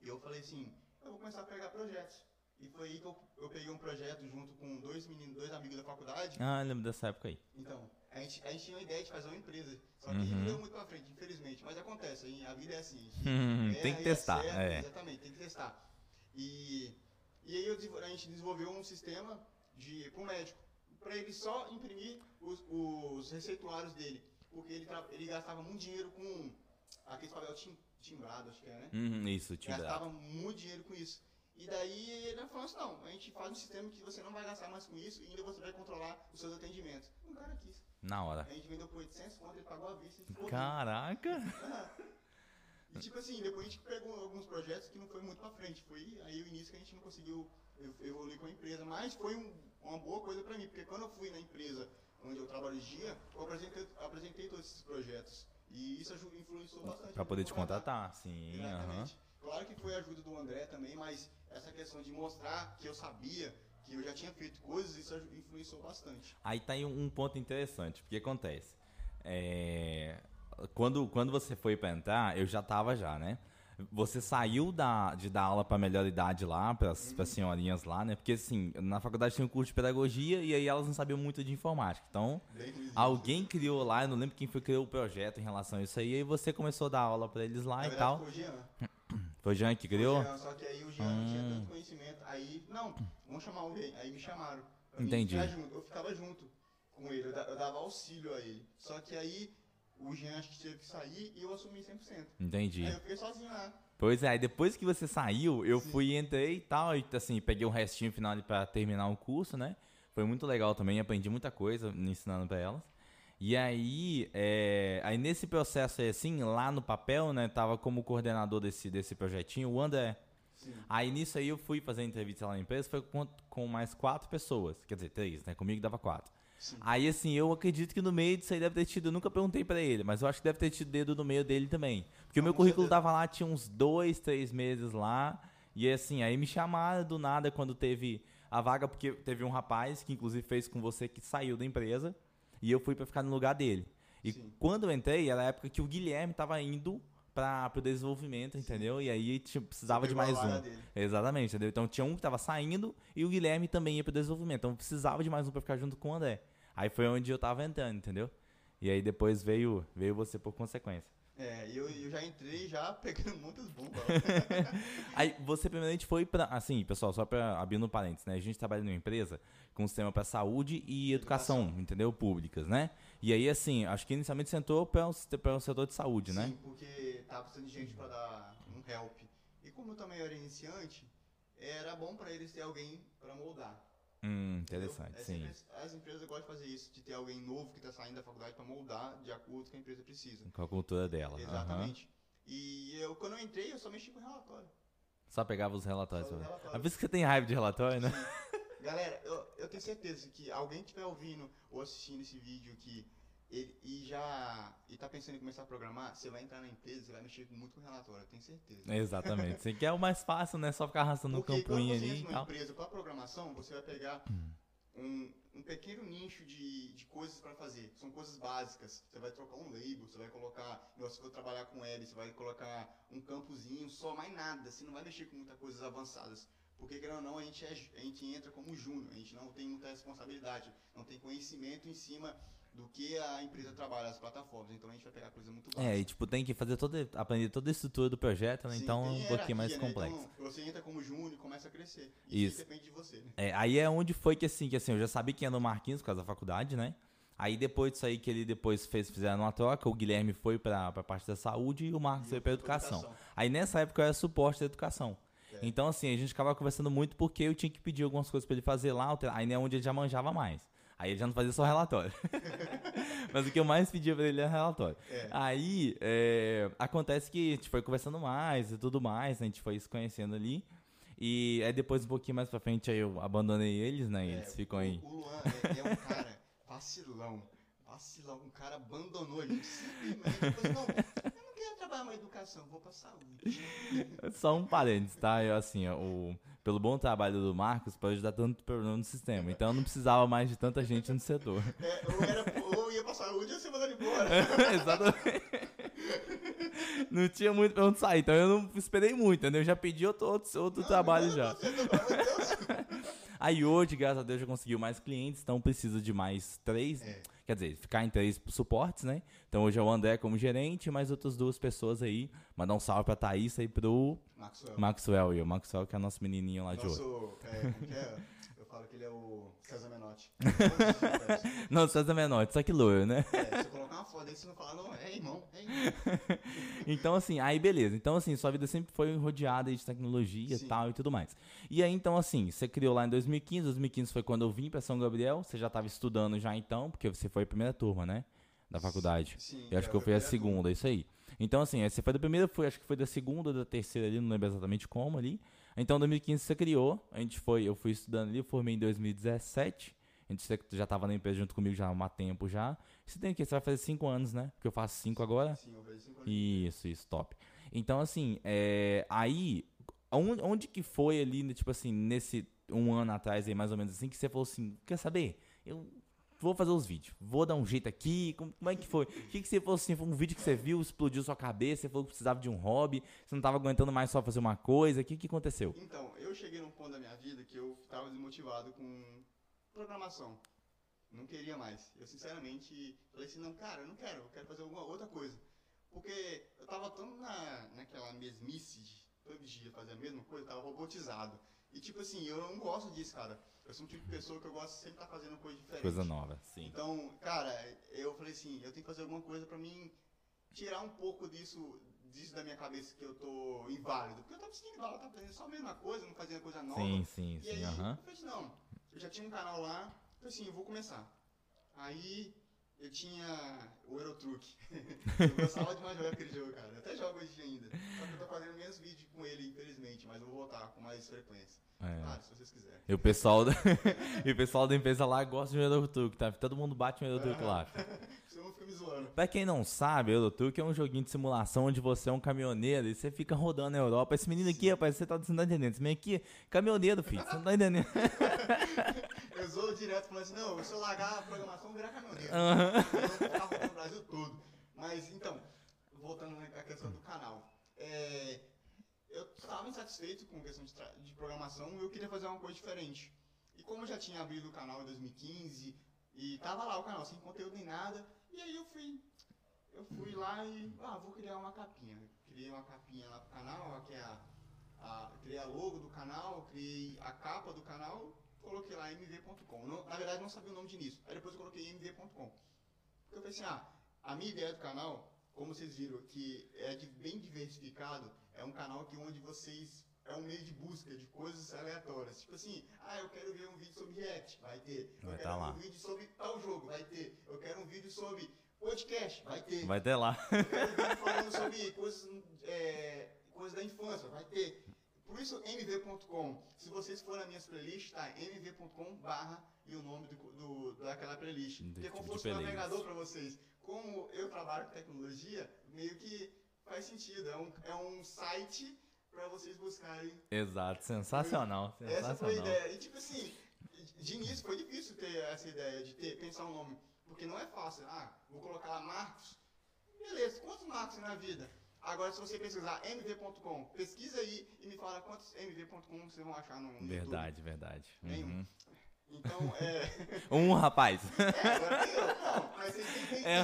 e eu falei assim, eu vou começar a pegar projetos. E foi aí que eu, eu peguei um projeto junto com dois meninos, dois amigos da faculdade. Ah, lembro dessa época aí. Então, a gente, a gente tinha uma ideia de fazer uma empresa. Só que Uhum. não deu muito pra frente, infelizmente. Mas acontece, aí a vida é assim. Hum, tem erra que e testar, acerta, é. Exatamente, tem que testar. E, e aí eu a gente desenvolveu um sistema de, pro médico, para ele só imprimir os, os receituários dele. Porque ele, ele gastava muito dinheiro com aquele papel tim, timbrado, acho que é, né? Uhum, isso, dá. Gastava muito dinheiro com isso. E daí ele falou assim, não, a gente faz um sistema que você não vai gastar mais com isso e ainda você vai controlar os seus atendimentos. O cara quis. Na hora. A gente vendeu por 800 conto, ele pagou a vista e. Caraca! E tipo assim, depois a gente pegou alguns projetos que não foi muito pra frente. Foi aí o início que a gente não conseguiu ev- evoluir com a empresa. Mas foi um- uma boa coisa pra mim, porque quando eu fui na empresa onde eu trabalho hoje em dia, eu apresentei, apresentei todos esses projetos. E isso influenciou bastante. Pra poder te contratar. sim. Exatamente. Claro que foi a ajuda do André também, mas essa questão de mostrar que eu sabia, que eu já tinha feito coisas, isso influenciou bastante. Aí tá aí um ponto interessante, porque acontece. É, quando, quando você foi pra entrar, eu já tava já, né? Você saiu da, de dar aula pra melhor idade lá, pras, Uhum. pras senhorinhas lá, né? Porque assim, na faculdade tinha um curso de pedagogia e aí elas não sabiam muito de informática. Então, alguém criou lá, eu não lembro quem foi que criou o projeto em relação a isso aí, e aí você começou a dar aula pra eles lá Na e verdade, tal. Foi o Jean. Foi o Jean que criou? Jean, só que aí o Jean não tinha Hum. tanto conhecimento. Aí, não, vamos chamar o rei. Aí me chamaram. mim Entendi. junto. Eu ficava junto com ele, eu, eu dava auxílio a ele. Só que aí o Jean acho que teve que sair e eu assumi 100%. Entendi. Aí eu fiquei sozinho lá. Pois é, depois que você saiu, eu Sim. fui e entrei e tal, e assim, peguei um restinho final ali pra terminar o curso, né? Foi muito legal também, aprendi muita coisa ensinando pra elas. E aí, é, aí nesse processo aí, assim, lá no papel, né, tava como coordenador desse, desse projetinho o André. Sim. Aí nisso aí eu fui fazer entrevista lá na empresa, foi com, com mais quatro pessoas, quer dizer, três, né? Comigo dava quatro. Sim. Aí assim, eu acredito que no meio disso aí deve ter tido, eu nunca perguntei pra ele, mas eu acho que deve ter tido dedo no meio dele também. Porque o meu currículo tava lá, tinha uns dois, três meses lá, e assim, aí me chamaram do nada quando teve a vaga, porque teve um rapaz que inclusive fez com você que saiu da empresa, e eu fui pra ficar no lugar dele. E Sim. quando eu entrei, era a época que o Guilherme tava indo para pro desenvolvimento, entendeu? E aí tipo, precisava de mais um. dele. Exatamente, entendeu? Então tinha um que tava saindo e o Guilherme também ia pro desenvolvimento. Então precisava de mais um pra ficar junto com o André. Aí foi onde eu tava entrando, entendeu? E aí depois veio, veio você por consequência. É, e eu, eu já entrei já pegando muitas bombas. Aí você primeiramente foi pra. Assim, pessoal, só pra abrir no parênteses, né? A gente trabalha numa empresa com sistema pra saúde e educação, Educação. entendeu? Públicas, né? E aí, assim, acho que inicialmente você entrou para o setor de saúde, né? Sim, porque tava precisando de gente pra dar um help. E como eu também era iniciante, era bom pra eles ter alguém pra moldar. Hum, interessante, É sim. as empresas gostam de fazer isso, de ter alguém novo que tá saindo da faculdade pra moldar de acordo com o que a empresa precisa. Com a cultura dela. Exatamente. E eu, quando eu entrei, eu só mexi com relatório. Só pegava os relatórios. Só. Às vezes que você tem raiva de relatório, né? Galera, eu, eu tenho certeza que alguém estiver ouvindo ou assistindo esse vídeo que ele, e já e tá pensando em começar a programar, você vai entrar na empresa, você vai mexer muito com relatório, eu tenho certeza. Exatamente. Você quer o mais fácil, né? Só ficar arrastando no Porque quando campuinho você ali entra numa empresa para programação, você vai pegar Hum. um, um pequeno nicho de, de coisas para fazer. São coisas básicas. Você vai trocar um label, você vai colocar, se for trabalhar com web, você vai colocar um campozinho, só mais nada. Você não vai mexer com muitas coisas avançadas. Porque, querendo ou não, a gente, é, a gente entra como júnior, a gente não tem muita responsabilidade, não tem conhecimento em cima do que a empresa trabalha, as plataformas. Então a gente vai pegar coisa muito básica. É, e tipo, tem que fazer toda, aprender toda a estrutura do projeto, né? Sim, Então é um pouquinho mais né? complexo. Então, você entra como júnior e começa a crescer. E Isso. isso depende de você, né? É, aí é onde foi que assim, que assim, eu já sabia que ia no Marquinhos por causa da faculdade, né? Aí depois disso aí que ele depois fez, fizeram uma troca, o Guilherme foi pra, pra parte da saúde e o Marcos E foi pra pra educação. Aí nessa época eu era suporte da educação. É. Então assim, a gente ficava conversando muito porque eu tinha que pedir algumas coisas pra ele fazer lá, aí é onde ele já manjava mais. Aí ele já não fazia só relatório. Mas o que eu mais pedia pra ele era relatório. É. Aí é, acontece que a gente foi conversando mais e tudo mais, né? a gente foi se conhecendo ali. E aí depois, um pouquinho mais pra frente, aí eu abandonei eles, né? E É, eles ficam o, aí. O Luan é, um cara vacilão. Vacilão. Um cara abandonou gente. Simplesmente assim, não, eu não quero trabalhar em educação, vou pra saúde. Só um parênteses, tá? Eu, assim, ó, o, pelo bom trabalho do Marcos, pode ajudar tanto problema no sistema. Então eu não precisava mais de tanta gente no setor. É, ou, era, ou ia pra saúde ou ia ser mandado embora. Exatamente. Não tinha muito pra onde sair, então eu não esperei muito, entendeu? Eu já pedi outro, outro, outro Não, trabalho não, já. você, de. Aí hoje, graças a Deus, já conseguiu mais clientes, então precisa de mais três. É. Quer dizer, ficar em três suportes, né? Então hoje é o André como gerente, mais outras duas pessoas aí. Mandar um salve pra Thaís e pro Maxwell. Maxwell. E o Maxwell, que é nosso menininho lá de ouro. Nosso, é, como que é? Eu falo que ele é o César Menotti. Não, César Menor, só que loiro, né? É, se eu colocar uma foto aí, você não fala, não, é irmão, é irmão. Então, assim, aí beleza. Então, assim, sua vida sempre foi rodeada de tecnologia e tal e tudo mais. E aí, então, assim, você criou lá em 2015. 2015 foi quando eu vim pra São Gabriel. Você já tava estudando já então, porque você foi a primeira turma, né? Da faculdade. Sim, Eu acho é, que eu fui a primeira turma. segunda, isso aí. Então, assim, você foi da primeira, foi, acho que foi da segunda ou da terceira ali, não lembro exatamente como ali. Então, em 2015 você criou, a gente foi, eu fui estudando ali, eu formei em 2017. A gente já tava na empresa junto comigo já há um tempo já. Você tem o quê? Você vai fazer cinco anos, né? Porque eu faço cinco agora. Sim, eu vejo cinco anos. Isso, isso, top. Então, assim, é, aí, onde, onde que foi ali, tipo assim, nesse um ano atrás aí, mais ou menos assim, que você falou assim, quer saber? Eu vou fazer os vídeos, vou dar um jeito aqui, como, como é que foi? O que que você falou assim, foi um vídeo que você viu, explodiu sua cabeça, você falou que precisava de um hobby, você não tava aguentando mais só fazer uma coisa, o que que aconteceu? Então, eu cheguei num ponto da minha vida que eu tava desmotivado com programação. Não queria mais. Eu, sinceramente, falei assim, não, cara, eu não quero, eu quero fazer alguma outra coisa. Porque eu tava tão na, naquela mesmice de todo dia fazer a mesma coisa, eu tava robotizado. E, tipo assim, eu não gosto disso, cara. Eu sou um tipo de pessoa que eu gosto de sempre estar fazendo coisa diferente. Coisa nova, sim. Então, cara, eu falei assim, eu tenho que fazer alguma coisa pra mim tirar um pouco disso, disso da minha cabeça que eu tô inválido. Porque eu tava sentindo inválido, eu tava fazendo só a mesma coisa, não fazendo coisa nova. Sim, sim, E sim, aí, aham. eu falei assim, não, eu já tinha um canal lá, eu falei assim, eu vou começar. Aí, eu tinha o Eurotruck. eu gostava demais de jogar aquele jogo, cara. Eu até jogo hoje ainda. Só que eu tô fazendo menos vídeo com ele, infelizmente, mas eu vou voltar com mais frequência. É. Claro, se vocês quiserem. E o pessoal, da, e o pessoal da empresa lá gosta de Eurotruck, tá? Todo mundo bate um Eurotruck lá. Pra quem não sabe, Eurotruck é um joguinho de simulação onde você é um caminhoneiro e você fica rodando na Europa. Esse menino aqui, rapaz, você tá, você não tá entendendo. Esse menino aqui, caminhoneiro, filho, você não tá entendendo. Eu zoo direto falando assim, não, se eu largar a programação, eu vou virar caminhoneiro. Aham. Eu vou ficar rodando o Brasil todo. Mas, então, voltando à questão do canal. É, eu estava insatisfeito com questão de, de programação e eu queria fazer uma coisa diferente. E como eu já tinha abrido o canal em 2015 e tava lá o canal sem conteúdo nem nada, e aí eu fui... eu fui lá e, ah, vou criar uma capinha. Criei uma capinha lá pro canal, que é a, a criei a logo do canal, criei a capa do canal, coloquei lá mv.com. Na verdade, não sabia o nome de. Aí depois eu coloquei mv.com. Porque eu falei assim, ah, a minha ideia do canal, como vocês viram, que é de, bem diversificado, é um canal que onde vocês é um meio de busca de coisas aleatórias. Tipo assim, ah, eu quero ver um vídeo sobre React, vai ter. Eu Vai quero tá ver lá. um vídeo sobre tal jogo, vai ter. Eu quero um vídeo sobre podcast, vai ter. Vai ter lá. Eu quero um vídeo falando sobre coisas, é, coisas da infância, vai ter. Por isso, mv.com. Se vocês forem nas minhas playlists, tá? mv.com barra e o nome do, do- daquela playlist. Porque é como tipo se fosse um navegador para vocês. Como eu trabalho com tecnologia, meio que faz sentido. É um, é um site para vocês buscarem Exato, sensacional, essa foi a sensacional. ideia. E tipo assim, de início foi difícil ter essa ideia de ter, pensar um nome. Porque não é fácil. Ah, vou colocar Marcos. Beleza, quantos Marcos na vida? Agora, se você pesquisar mv.com, pesquisa aí e me fala quantos mv.com vocês vão achar no, no Verdade, verdade. Nenhum. Uhum. YouTube. Então, é. Um, rapaz. é, agora tem eu. Não, mas vocês têm, têm, É,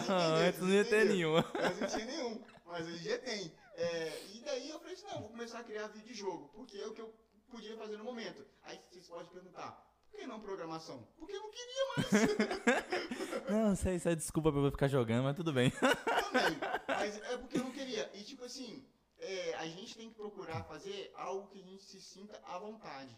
antes não ia ter nenhuma. Mas não tinha nenhum. Mas hoje em dia tem. É, e daí eu falei assim, não, vou começar a criar vídeo de jogo, porque é o que eu podia fazer no momento. Aí vocês podem perguntar, por que não programação? Porque eu não queria mais Não, isso aí, isso é desculpa pra eu ficar jogando, mas tudo bem. também. Mas é porque eu não queria. E tipo assim, é, a gente tem que procurar fazer algo que a gente se sinta à vontade.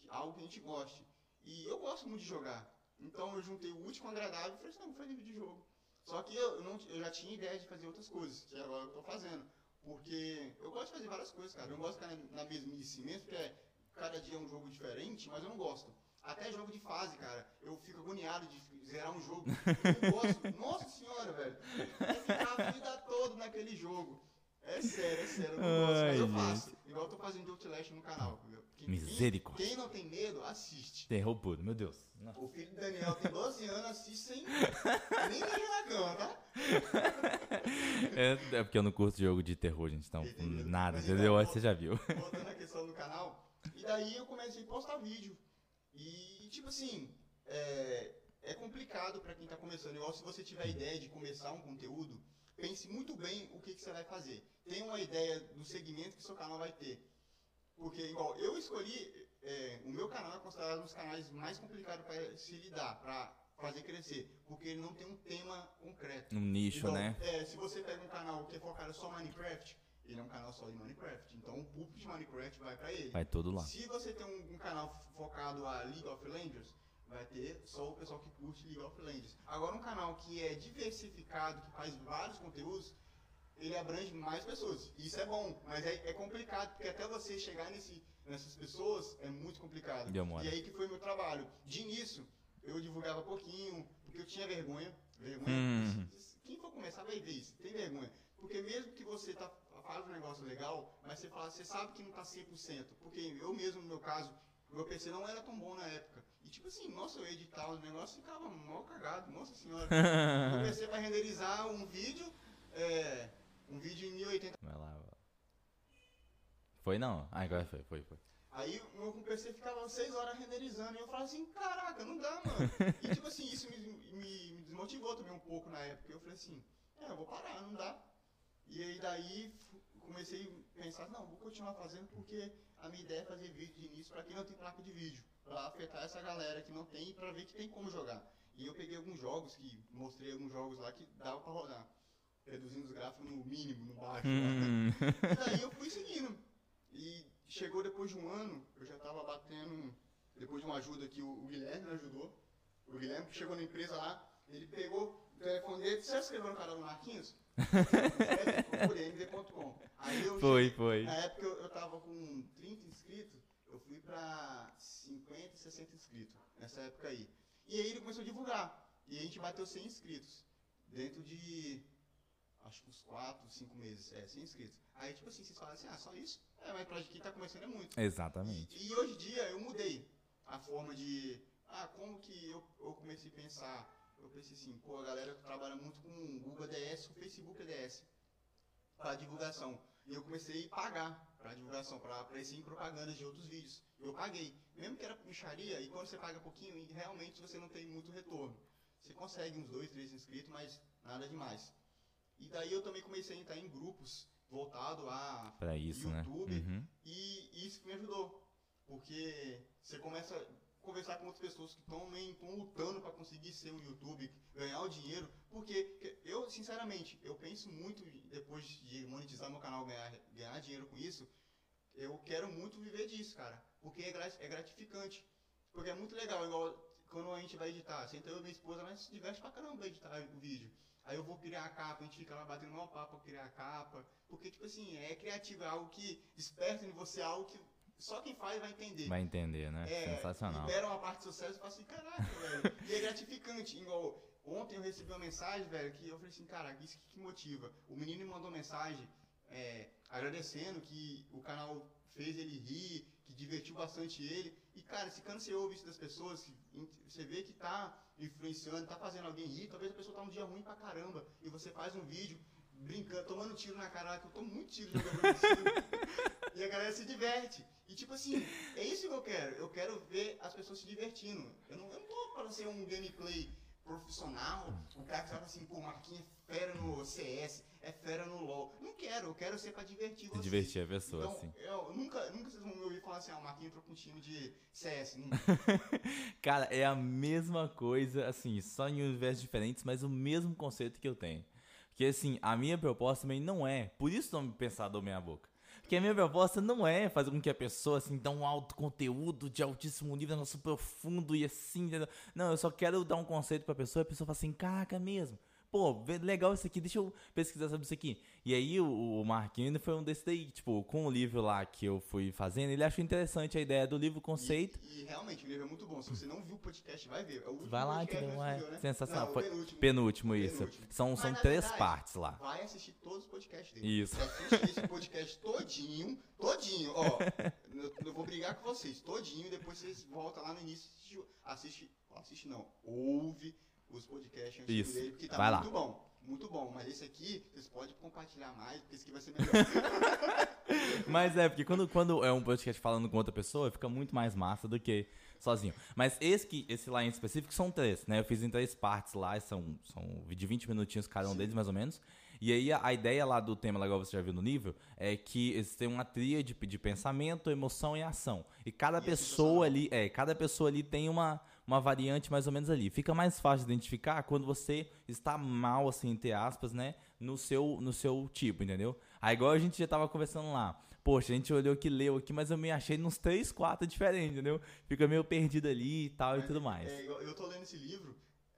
que- Algo que a gente goste. E eu gosto muito de jogar. Então eu juntei o último agradável e falei assim, não, vou fazer vídeo de jogo. Só que eu, não, eu já tinha ideia de fazer outras coisas, que agora eu tô fazendo. Porque eu gosto de fazer várias coisas, cara. Eu não gosto de ficar na, mesmice mesmo, porque é, cada dia é um jogo diferente, mas eu não gosto. Até jogo de fase, cara. Eu fico agoniado de zerar um jogo. Eu não gosto. Nossa senhora, velho. É ficar a vida toda naquele jogo. É sério, é sério. Eu não gosto, mas eu Ai, faço. Igual eu tô fazendo de Outlast no canal. entendeu? Quem- Misericórdia. Quem, quem não tem medo, assiste. Terror puro, meu Deus. Não. O filho do Daniel tem 12 anos, assiste sem nem na cama, tá? É, é porque eu não curto jogo de terror, gente. Então, Entendeu? nada, Mas entendeu? então, Você já viu. voltando à questão do canal. E daí eu comecei a postar vídeo. E, tipo assim, é, é complicado pra quem tá começando. Igual se você tiver a ideia de começar um conteúdo, pense muito bem o que, que você vai fazer. Tenha uma ideia do segmento que seu canal vai ter. Porque, igual, eu escolhi, é, o meu canal é considerado um dos canais mais complicados para se lidar, para fazer crescer. Porque ele não tem um tema concreto. Um nicho, Então, né? É, se você pega um canal que é focado só em Minecraft, ele é um canal só de Minecraft. Então o público de Minecraft vai pra ele. Vai todo lá. Se você tem um, um canal focado a League of Legends, vai ter só o pessoal que curte League of Legends. Agora um canal que é diversificado, que faz vários conteúdos, ele abrange mais pessoas. Isso é bom, mas é, é complicado, porque até você chegar nesse, nessas pessoas é muito complicado. Demora. E aí que foi meu trabalho. De início, eu divulgava pouquinho, porque eu tinha vergonha. Vergonha. Hum. Quem for começar vai ver isso, tem vergonha. Porque mesmo que você tá, faz um negócio legal, mas você fala, você sabe que não tá 100%. Porque eu mesmo, no meu caso, o meu PC não era tão bom na época. E tipo assim, nossa, eu editava os negócios ficava mal cagado, nossa senhora. o PC vai renderizar um vídeo, é, um vídeo em 1080 Vai lá. vai lá. Foi não? Ah, agora foi, foi, foi. Aí o meu PC ficava 6 horas renderizando e eu falava assim, caraca, não dá, mano. E tipo assim, isso me, me, me desmotivou também um pouco na época. Eu falei assim, é, eu vou parar, não dá. E aí daí comecei a pensar, não, vou continuar fazendo porque a minha ideia é fazer vídeo de início pra quem não tem placa de vídeo. Pra afetar essa galera que não tem e pra ver que tem como jogar. E eu peguei alguns jogos que mostrei alguns jogos lá que dava pra rodar. Reduzindo os gráficos no mínimo, no baixo. né? Hum. E daí eu fui seguindo. E chegou depois de um ano, eu já tava batendo. Depois de uma ajuda que o, o Guilherme me ajudou. O Guilherme que chegou na empresa lá, ele pegou o telefone dele, você escreveu no canal do Marquinhos? É, mv.com. Aí eu Foi, cheguei- foi. Na época eu, eu tava com 30 inscritos, eu fui pra 50, 60 inscritos nessa época aí. E aí ele começou a divulgar. E a gente bateu 100 inscritos. Dentro de acho que uns 4, 5 meses, é, 100 inscritos. Aí, tipo assim, vocês falam assim, ah, só isso? É, mas pra quem tá começando é muito. Exatamente. E, e hoje em dia eu mudei a forma de, ah, como que eu, eu comecei a pensar? Eu pensei assim, pô, a galera trabalha muito com o Google ADS, o Facebook ADS, para divulgação. E eu comecei a pagar para divulgação, para aparecer em propagandas de outros vídeos. Eu paguei, mesmo que era micharia, e quando você paga pouquinho, realmente você não tem muito retorno. Você consegue uns 2, 3 inscritos, mas nada demais. E daí eu também comecei a entrar em grupos voltado a Pra isso, YouTube. né? Uhum. E isso que me ajudou. Porque você começa a conversar com outras pessoas que estão lutando para conseguir ser um YouTube, ganhar o dinheiro. Porque eu, sinceramente, eu penso muito, depois de monetizar meu canal, ganhar, ganhar dinheiro com isso, eu quero muito viver disso, cara. Porque é, é gratificante. Porque é muito legal, igual quando a gente vai editar. Senta eu e minha esposa, nós se diverte pra caramba editar o vídeo. Aí eu vou criar a capa, a gente fica lá batendo mal papo pra criar a capa. Porque, tipo assim, é criativo, é algo que desperta em você algo que só quem faz vai entender. Vai entender, né? É, Sensacional. Libera uma parte do sucesso e fala assim, caraca, velho. E é gratificante. Igual, ontem eu recebi uma mensagem, velho, que eu falei assim, cara, isso que, que motiva. O menino me mandou mensagem é, agradecendo que o canal fez ele rir, que divertiu bastante ele. E, cara, se quando você ouve isso das pessoas, você vê que tá influenciando, tá fazendo alguém rir, talvez a pessoa tá um dia ruim pra caramba, e você faz um vídeo brincando, tomando tiro na cara, que eu tomo muito tiro jogando tiro, e a galera se diverte. E tipo assim, é isso que eu quero. Eu quero ver as pessoas se divertindo. Eu não, eu não tô para ser um gameplay profissional, o cara que fala assim, pô, Marquinhos é fera no CS, é fera no LoL. Não quero, eu quero ser pra divertir vocês. Divertir a pessoa, então, assim. Eu, nunca, nunca vocês vão me ouvir falar assim, ah, o Marquinhos entrou com um time de CS. Cara, é a mesma coisa, assim, só em universos diferentes, mas o mesmo conceito que eu tenho. Porque, assim, a minha proposta também não é, por isso não me pensar do meia boca. Porque a minha proposta não é fazer com que a pessoa, assim, dê um alto conteúdo de altíssimo nível, nosso profundo e assim, entendeu? Não, eu só quero dar um conceito pra pessoa e a pessoa fala assim, caraca mesmo pô, legal isso aqui, deixa eu pesquisar sobre isso aqui. E aí o, o Marquinhos foi um desses daí, tipo, com o livro lá que eu fui fazendo, ele achou interessante a ideia do livro, o conceito. E, e realmente, o livro é muito bom. Se você não viu o podcast, vai ver. É o vai lá, que não é né? sensacional. Não, foi penúltimo, penúltimo, isso. penúltimo. São, Mas, são três verdade, partes lá. Vai assistir todos os podcasts dele. Isso. Assiste esse podcast todinho, todinho, ó. eu, eu vou brigar com vocês, todinho, depois vocês voltam lá no início, assiste, assiste não, ouve os podcasts antigos Isso. dele, porque tá vai muito lá. bom muito bom, mas esse aqui vocês podem compartilhar mais, porque esse aqui vai ser melhor. mas é, porque quando, quando é um podcast falando com outra pessoa, fica muito mais massa do que sozinho. Mas esse, que, esse lá em específico são três, né? Eu fiz em três partes lá, são, são de 20 minutinhos cada um Sim. deles, mais ou menos. E aí a, a, ideia lá do tema, legal você já viu no nível, é que eles têm uma tríade de, de pensamento, emoção e ação. E cada e pessoa ali, é, cada pessoa ali tem uma uma variante mais ou menos ali. Fica mais fácil de identificar quando você está mal, assim, entre aspas, né? No seu, no seu tipo, entendeu? Aí igual a gente já tava conversando lá. Poxa, a gente olhou que leu aqui, mas eu me achei nos três, quatro diferentes, entendeu? Fica meio perdido ali e tal é, e tudo mais. É, eu tô lendo esse livro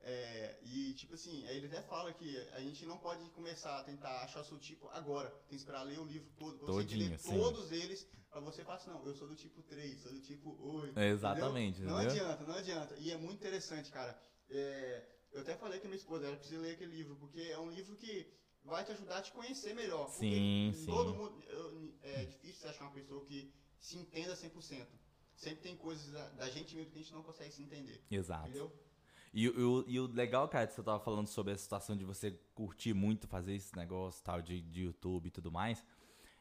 é, e, tipo assim, ele até fala que a gente não pode começar a tentar achar o seu tipo agora. Tem que esperar ler o livro todo. Você Todinho, ler sim. todos eles pra você falar assim, não, eu sou do tipo 3, sou do tipo 8. É, exatamente. Entendeu? Não adianta, não adianta. E é muito interessante, cara. É, eu até falei a minha esposa, ela precisa ler aquele livro, porque é um livro que vai te ajudar a te conhecer melhor. Sim, sim. Todo mundo, é difícil você achar uma pessoa que se entenda 100%. Sempre tem coisas da, da gente mesmo que a gente não consegue se entender. Exato. Entendeu? E, o, e o legal, cara, que você tava falando sobre a situação de você curtir muito fazer esse negócio tal de, de YouTube e tudo mais,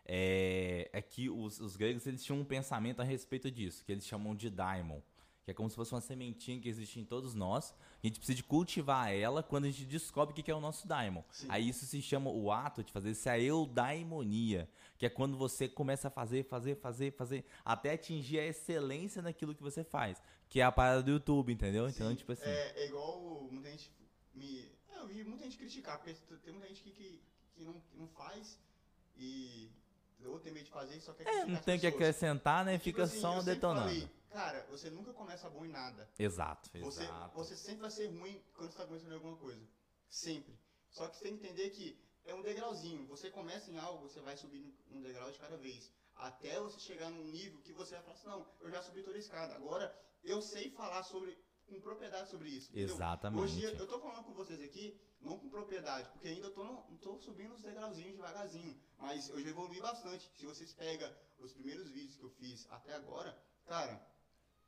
é, é que os, os gregos eles tinham um pensamento a respeito disso, que eles chamam de daimon, que é como se fosse uma sementinha que existe em todos nós, a gente precisa cultivar ela quando a gente descobre o que é o nosso daimon. Sim. Aí isso se chama, o ato de fazer isso é a eudaimonia, que é quando você começa a fazer, fazer, fazer, fazer, até atingir a excelência naquilo que você faz, que é a parada do YouTube, entendeu? Sim, então, tipo assim... É, é igual muita gente me... É, eu vi muita gente criticar, porque tem muita gente que, que, que não, que não faz e ou tem medo de fazer só quer É, não tem que acrescentar, né? E, tipo Fica assim, só detonando. Falei, cara, você nunca começa bom em nada. Exato, Você, exato. você sempre vai ser ruim quando você está começando em alguma coisa. Sempre. Só que você tem que entender que é um degrauzinho. Você começa em algo, você vai subindo um degrau de cada vez. Até você chegar num nível que você vai falar assim, não, eu já subi toda a escada. Agora eu sei falar sobre com propriedade sobre isso. entendeu? Exatamente. Hoje eu tô falando com vocês aqui, não com propriedade, porque ainda eu tô, no, tô subindo os degrauzinhos devagarzinho. Mas eu já evolui bastante. Se vocês pegam os primeiros vídeos que eu fiz até agora, cara,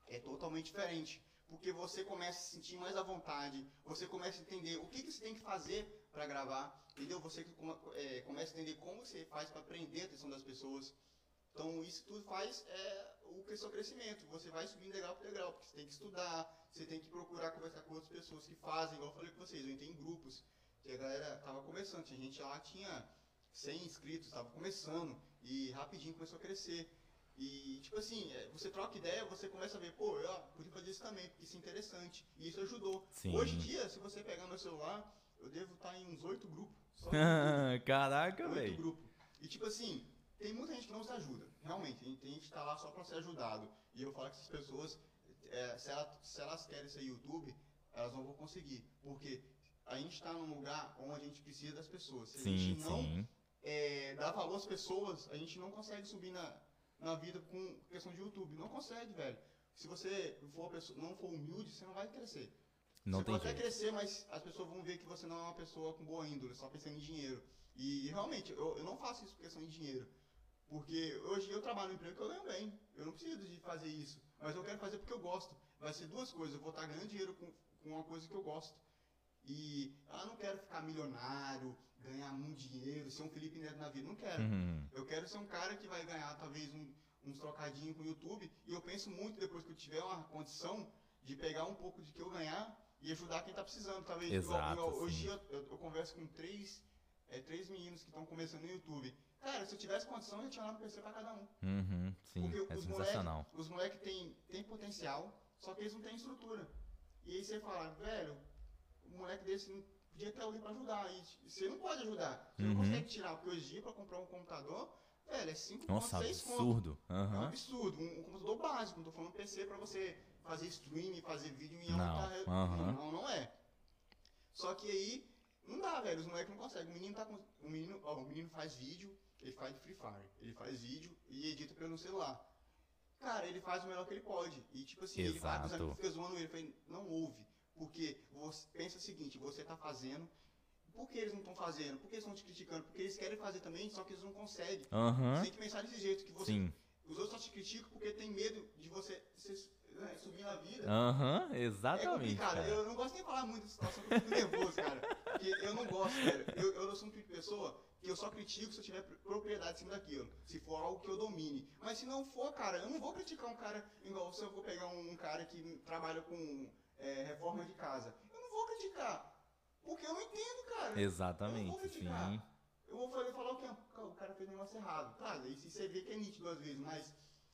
é totalmente diferente. Porque você começa a se sentir mais à vontade, você começa a entender o que, que você tem que fazer para gravar, entendeu? Você é, começa a entender como você faz para prender a atenção das pessoas. Então, isso tudo faz é, o seu crescimento. Você vai subindo degrau por degrau, porque você tem que estudar, você tem que procurar conversar com outras pessoas que fazem, igual eu falei com vocês, eu entrei em grupos que a galera tava começando. Tinha gente lá tinha 100 inscritos, tava começando e rapidinho começou a crescer. E, tipo assim, é, você troca ideia, você começa a ver, pô, eu podia fazer isso também, porque isso é interessante. E isso ajudou. Sim. Hoje em dia, se você pegar meu celular, eu devo estar em uns oito grupos. Só Caraca, oito velho. grupos. E, tipo assim, tem muita gente que não se ajuda. Realmente, tem, gente que tá lá só pra ser ajudado. E eu falo que essas pessoas, é, se, ela- se elas querem ser YouTube, elas não vão conseguir. Porque a gente tá num lugar onde a gente precisa das pessoas. Se a Sim, gente não é, dar valor às pessoas, a gente não consegue subir na, na vida com questão de YouTube. Não consegue, velho. Se você for pessoa, não for humilde, você não vai crescer. Não você tem pode até jeito. crescer, mas as pessoas vão ver que você não é uma pessoa com boa índole, só pensando em dinheiro. E realmente, eu, eu não faço isso por questão de dinheiro. Porque hoje eu trabalho no emprego que eu ganho bem. Eu não preciso de fazer isso. Mas eu quero fazer porque eu gosto. Vai ser duas coisas. Eu vou estar ganhando dinheiro com, com uma coisa que eu gosto. E ah, não quero ficar milionário, ganhar muito dinheiro, ser um Felipe Neto na vida. Não quero. Uhum. Eu quero ser um cara que vai ganhar talvez um- uns trocadinhos com o YouTube. E eu penso muito depois que eu tiver uma condição de pegar um pouco de que eu ganhar e ajudar quem tá precisando. Talvez Exato, igual hoje eu, eu- eu converso com três, é, três meninos que estão começando no YouTube. Cara, se eu tivesse condição, eu ia tirar um PC pra cada um. Uhum. Sim, Porque é os sensacional. moleques os moleque têm tem potencial, só que eles não têm estrutura. E aí você fala, velho, o moleque desse não podia ter alguém pra ajudar. E você não pode ajudar. Você Uhum. não consegue tirar, porque hoje em dia pra comprar um computador, velho, é 5 Nossa, conto, 6 conto. absurdo. É um absurdo. Um, um computador básico, não tô falando PC pra você fazer streaming, fazer vídeo em Não, alta. re- aham. Não, não é. Só que aí, não dá, velho. Os moleques não conseguem. O menino tá com. O menino, ó, o menino faz vídeo, ele faz Free Fire. Ele faz vídeo e edita pelo celular. Cara, ele faz o melhor que ele pode. E tipo assim, ele vai, Exato. ficam zoando ele, falei, não ouve. Porque você pensa o seguinte, você tá fazendo. Por que eles não estão fazendo? Por que eles estão te criticando? Porque eles querem fazer também, só que eles não conseguem. Aham. Você tem que pensar desse jeito, que você Sim. os outros só te criticam porque tem medo de você, né, subir na vida. Aham, é exatamente. complicado. cara. Eu não gosto nem de falar muito dessa situação, porque eu fico nervoso, cara. Porque eu não gosto, velho. Eu, eu sou um tipo de pessoa que eu só critico se eu tiver propriedade em cima daquilo. Se for algo que eu domine. Mas se não for, cara, eu não vou criticar um cara igual se eu vou pegar um cara que trabalha com é, reforma de casa. Eu não vou criticar. Porque eu não entendo, cara. Eu Exatamente, vou criticar. sim. Eu vou falar, falar o que o cara fez um negócio errado. Tá, se você vê que é nítido às vezes, mas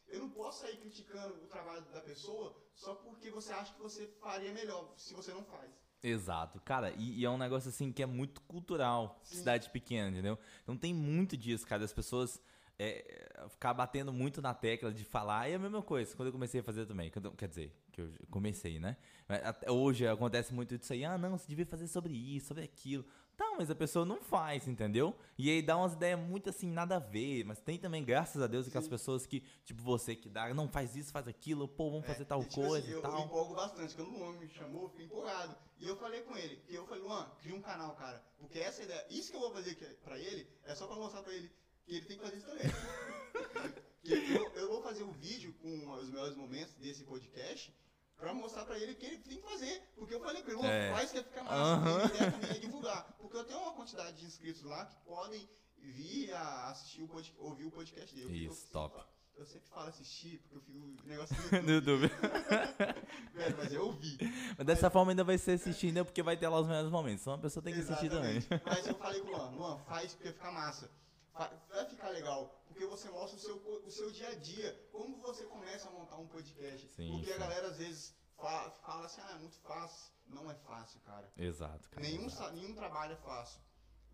eu não posso sair criticando o trabalho da pessoa só porque você acha que você faria melhor, se você não faz. Exato, cara, e, e é um negócio assim que é muito cultural, Sim. cidade pequena, entendeu? Então tem muito disso, cara, das pessoas é, ficar batendo muito na tecla de falar, e é a mesma coisa, quando eu comecei a fazer também, quando- quer dizer, que eu comecei, né? Mas Hoje acontece muito disso aí, ah não, você devia fazer sobre isso, sobre aquilo. Tá, mas a pessoa não faz, entendeu? E aí dá umas ideias muito assim, nada a ver, mas tem também, graças a Deus, aquelas pessoas que, tipo você, que dá, não, faz isso, faz aquilo, pô, vamos fazer tal E, tipo coisa assim, e eu, eu tal. empolgo bastante. Quando o Luan me chamou, eu fiquei empolgado. E eu falei com ele, que eu falei, Luan, cria um canal, cara. Porque essa ideia, isso que eu vou fazer aqui pra ele, é só pra mostrar pra ele que ele tem que fazer isso também. que eu, eu vou fazer um vídeo com os melhores momentos desse podcast pra mostrar pra ele que ele tem que fazer. Porque eu falei pra ele, É. faz que ia ficar massa. Minha ideia também é divulgar. Porque eu tenho uma quantidade de inscritos lá que podem vir a assistir o podcast, ouvir o podcast dele. Eu- Isso, eu- top. Eu sempre falo assistir, porque eu fico o negócio No YouTube. Velho, mas eu ouvi. Mas dessa forma ainda vai ser assistindo, né? porque vai ter lá os melhores momentos. Então a pessoa tem que assistir também. Exatamente. Mas eu falei com o Luan, Luan, faz porque fica massa. Vai ficar legal, porque você mostra o seu, o seu dia a dia, como você começa a montar um podcast. Sim, porque sim. a galera às vezes fala, fala assim, ah, é muito fácil. Não é fácil, cara. Exato, cara. Nenhum, exato. nenhum trabalho é fácil.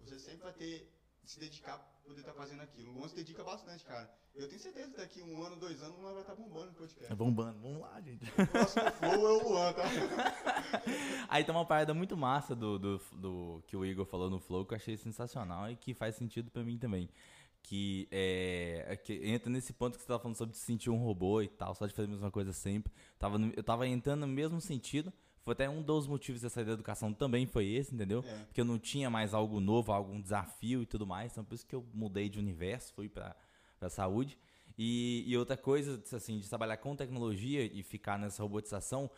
Você sempre vai ter se dedicar pra poder estar fazendo aquilo. O Luan se dedica bastante, cara. Eu tenho certeza que daqui um ano, dois anos, o Luan vai estar bombando no podcast. É bombando, vamos lá, gente. O próximo flow é o Luan, tá? Aí tem uma parada muito massa do, do, do que o Igor falou no Flow que eu achei sensacional e que faz sentido pra mim também. Que é, é que entra nesse ponto que você tava falando sobre se sentir um robô e tal, só de fazer a mesma coisa sempre. Tava no- eu tava entrando no mesmo sentido. Foi até um dos motivos dessa sair da educação também foi esse, entendeu? É. Porque eu não tinha mais algo novo, algum desafio e tudo mais. Então por isso que eu mudei de universo, fui pra, pra saúde. E, e outra coisa, assim, de trabalhar com tecnologia e ficar nessa robotização,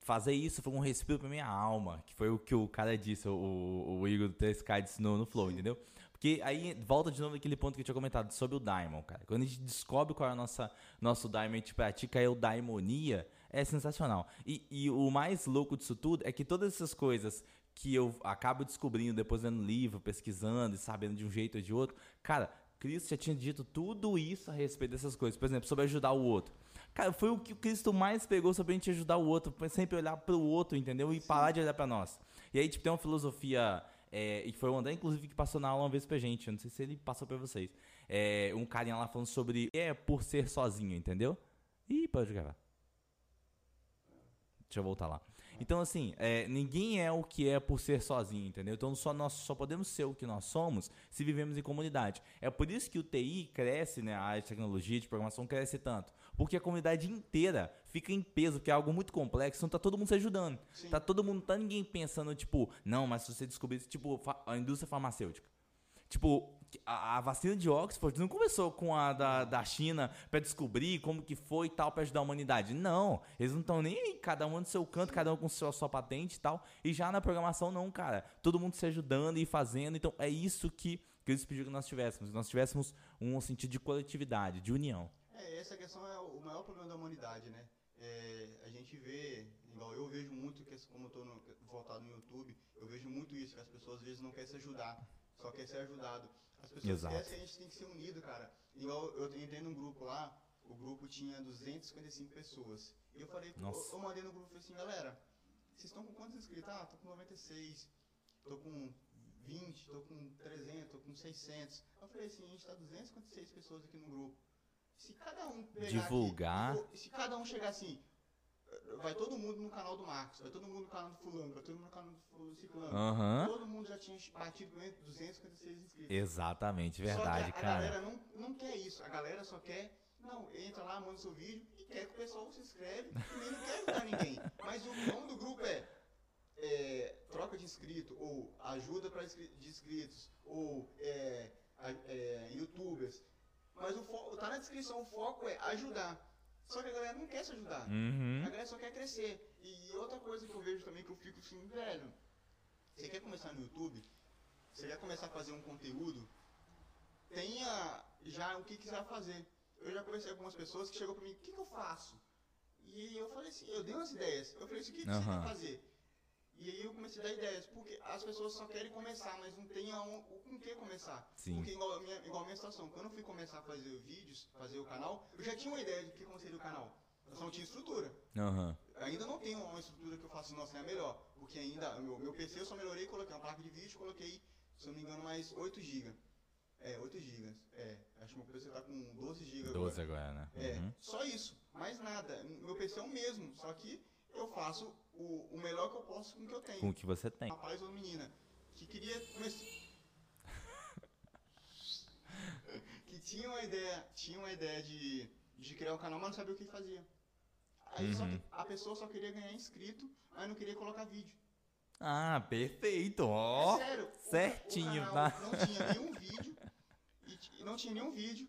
fazer isso foi um respiro pra minha alma, que foi o que o cara disse, o, o Igor do 3K disse no, no Flow, entendeu? Porque aí volta de novo aquele ponto que eu tinha comentado sobre o Daimon, cara. Quando a gente descobre qual é o nossa, nosso Daimon e a gente pratica a eudaimonia, é sensacional. E, e o mais louco disso tudo é que todas essas coisas que eu acabo descobrindo depois lendo livro, pesquisando e sabendo de um jeito ou de outro. Cara, Cristo já tinha dito tudo isso a respeito dessas coisas. Por exemplo, sobre ajudar o outro. Cara, foi o que o Cristo mais pegou sobre a gente ajudar o outro, sempre olhar para o outro, entendeu? E Sim. parar de olhar para nós. E aí, tipo, tem uma filosofia, é, e foi o André, inclusive, que passou na aula uma vez pra gente, eu não sei se ele passou para vocês. É, um carinha lá falando sobre é por ser sozinho, entendeu? Ih, pode gravar. Deixa eu voltar lá. Então, assim, é, ninguém é o que é por ser sozinho, entendeu? Então, só nós só podemos ser o que nós somos se vivemos em comunidade. É por isso que o TI cresce, né? A área de tecnologia, de programação cresce tanto. Porque a comunidade inteira fica em peso, que é algo muito complexo, então tá todo mundo se ajudando. Sim. Tá todo mundo, tá ninguém pensando, tipo, não, mas se você descobrir, tipo, a indústria farmacêutica. Tipo, a, a, vacina de Oxford não começou com a da, da China para descobrir como que foi e tal para ajudar a humanidade. Não, eles não estão nem aí, cada um no seu canto, cada um com sua, sua patente e tal. E já na programação não, cara. Todo mundo se ajudando e fazendo. Então é isso que, que eles pediram que nós tivéssemos. Nós tivéssemos um sentido de coletividade, de união. É, essa questão é o maior problema da humanidade, né? É, a gente vê, igual eu vejo muito, que como eu estou voltado no YouTube, eu vejo muito isso, que as pessoas às vezes não querem se ajudar só quer ser ajudado. As pessoas Exato. esquecem que a gente tem que ser unido, cara. Igual eu entrei num grupo lá, o grupo tinha 255 pessoas. E eu falei, eu, eu, mandei no grupo assim, galera, vocês estão com quantos inscritos? Ah, tô com 96, tô com 20, tô com 300, tô com 600. Eu falei assim, a gente tá 256 pessoas aqui no grupo. Se cada um pegar divulgar, aqui, se cada um chegar assim, vai todo mundo no canal do Marcos, vai todo mundo no canal do fulano, vai todo mundo no canal do ciclano. Uhum. Todo mundo já tinha batido 256 inscritos. Exatamente, verdade, que a, cara. A galera não, não quer isso, a galera só quer, não, entra lá, manda seu vídeo e quer que o pessoal se inscreve e nem não quer ajudar ninguém. Mas o nome do grupo é, é troca de inscrito, ou ajuda para inscritos, ou é, é, youtubers. Mas o foco, tá na descrição, o foco é ajudar. Só que a galera não quer se ajudar. Uhum. A galera só quer crescer. E outra coisa que eu vejo também que eu fico assim, velho, você quer começar no YouTube? Você quer começar a fazer um conteúdo? Tenha já o que quiser fazer. Eu já conheci algumas pessoas que chegou pra mim, o que, que eu faço? E eu falei assim, eu dei umas ideias. Eu falei assim, o que, que uhum. você quer fazer? E aí eu comecei a dar ideias, porque as pessoas só querem começar, mas não tem um, com que começar. Sim. Porque igual a, minha, igual a minha situação, quando eu fui começar a fazer vídeos, fazer o canal, eu já tinha uma ideia de que como seria o canal. Eu só não tinha estrutura. Uhum. Ainda não tenho uma estrutura que eu faço, nossa, é a melhor. Porque ainda, meu, meu PC eu só melhorei, coloquei uma placa de vídeo, coloquei, se eu não me engano, mais 8 GB. É, 8 GB. É, acho que meu PC tá com 12 GB 12 agora, agora né? É, uhum. só isso, mais nada. Meu PC é o mesmo, só que eu faço o, o melhor que eu posso com o que eu tenho. Com o que você tem. Rapaz ou menina que queria que tinha uma ideia, tinha uma ideia de, de criar um canal, mas não sabia o que fazia. Aí uhum. a pessoa só queria ganhar inscrito, mas não queria colocar vídeo. Ah, perfeito, ó. É sério, certinho, o, o tá? Não tinha nenhum vídeo. E não tinha nenhum vídeo.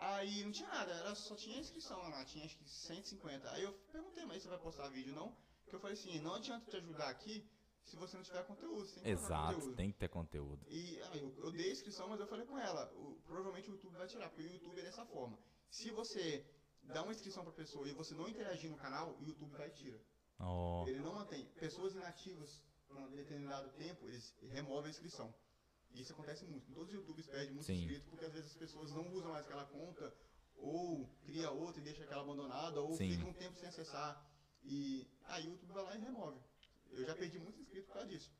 Aí não tinha nada, era, só tinha inscrição lá, tinha acho que 150. Aí eu perguntei, mas você vai postar vídeo não? Porque eu falei assim, não adianta te ajudar aqui se você não tiver conteúdo. Tem Exato, conteúdo. tem que ter conteúdo. E aí, eu, eu, dei a inscrição, mas eu falei com ela, o, provavelmente o YouTube vai tirar, porque o YouTube é dessa forma. Se você dá uma inscrição pra pessoa e você não interagir no canal, o YouTube vai tirar. Oh. Ele não mantém. Pessoas inativas por um determinado tempo, eles removem a inscrição. E isso acontece muito. Todos os youtubers perdem muito Sim. inscrito porque às vezes as pessoas não usam mais aquela conta, ou cria outra e deixa aquela abandonada, ou Sim. fica um tempo sem acessar. E aí o YouTube vai lá e remove. Eu já perdi muito inscrito por causa disso.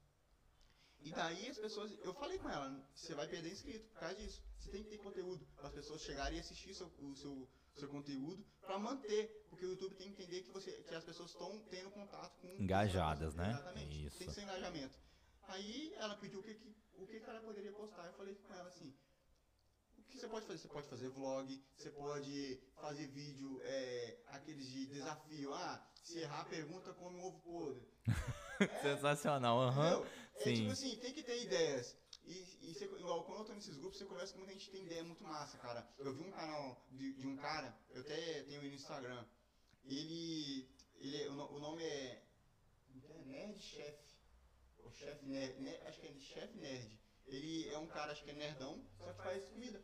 E daí as pessoas. Eu falei com ela, você vai perder inscrito por causa disso. Você tem que ter conteúdo para as pessoas chegarem e assistir seu, o seu, seu conteúdo para manter. Porque o YouTube tem que entender que, você, que as pessoas estão tendo contato com. Engajadas, né? Exatamente. Isso. Tem que ser engajamento. Aí ela pediu o que, que o que, ela poderia postar. Eu falei com ela assim, o que você pode fazer? Você pode fazer vlog, você pode fazer vídeo, é, aqueles de desafio. Ah, se errar, pergunta come um ovo podre. é, Sensacional, aham. Uhum. É Sim. tipo assim, tem que ter ideias. E, e você, igual, quando eu tô nesses grupos, você conversa com muita gente que tem ideia muito massa, cara. Eu vi um canal de, de um cara, eu até tenho ele no Instagram. Ele. ele é, o, o nome é. é Nerd Chef o chefe nerd, né? acho que é chefe nerd. Ele é um cara, acho que é nerdão, só que faz comida.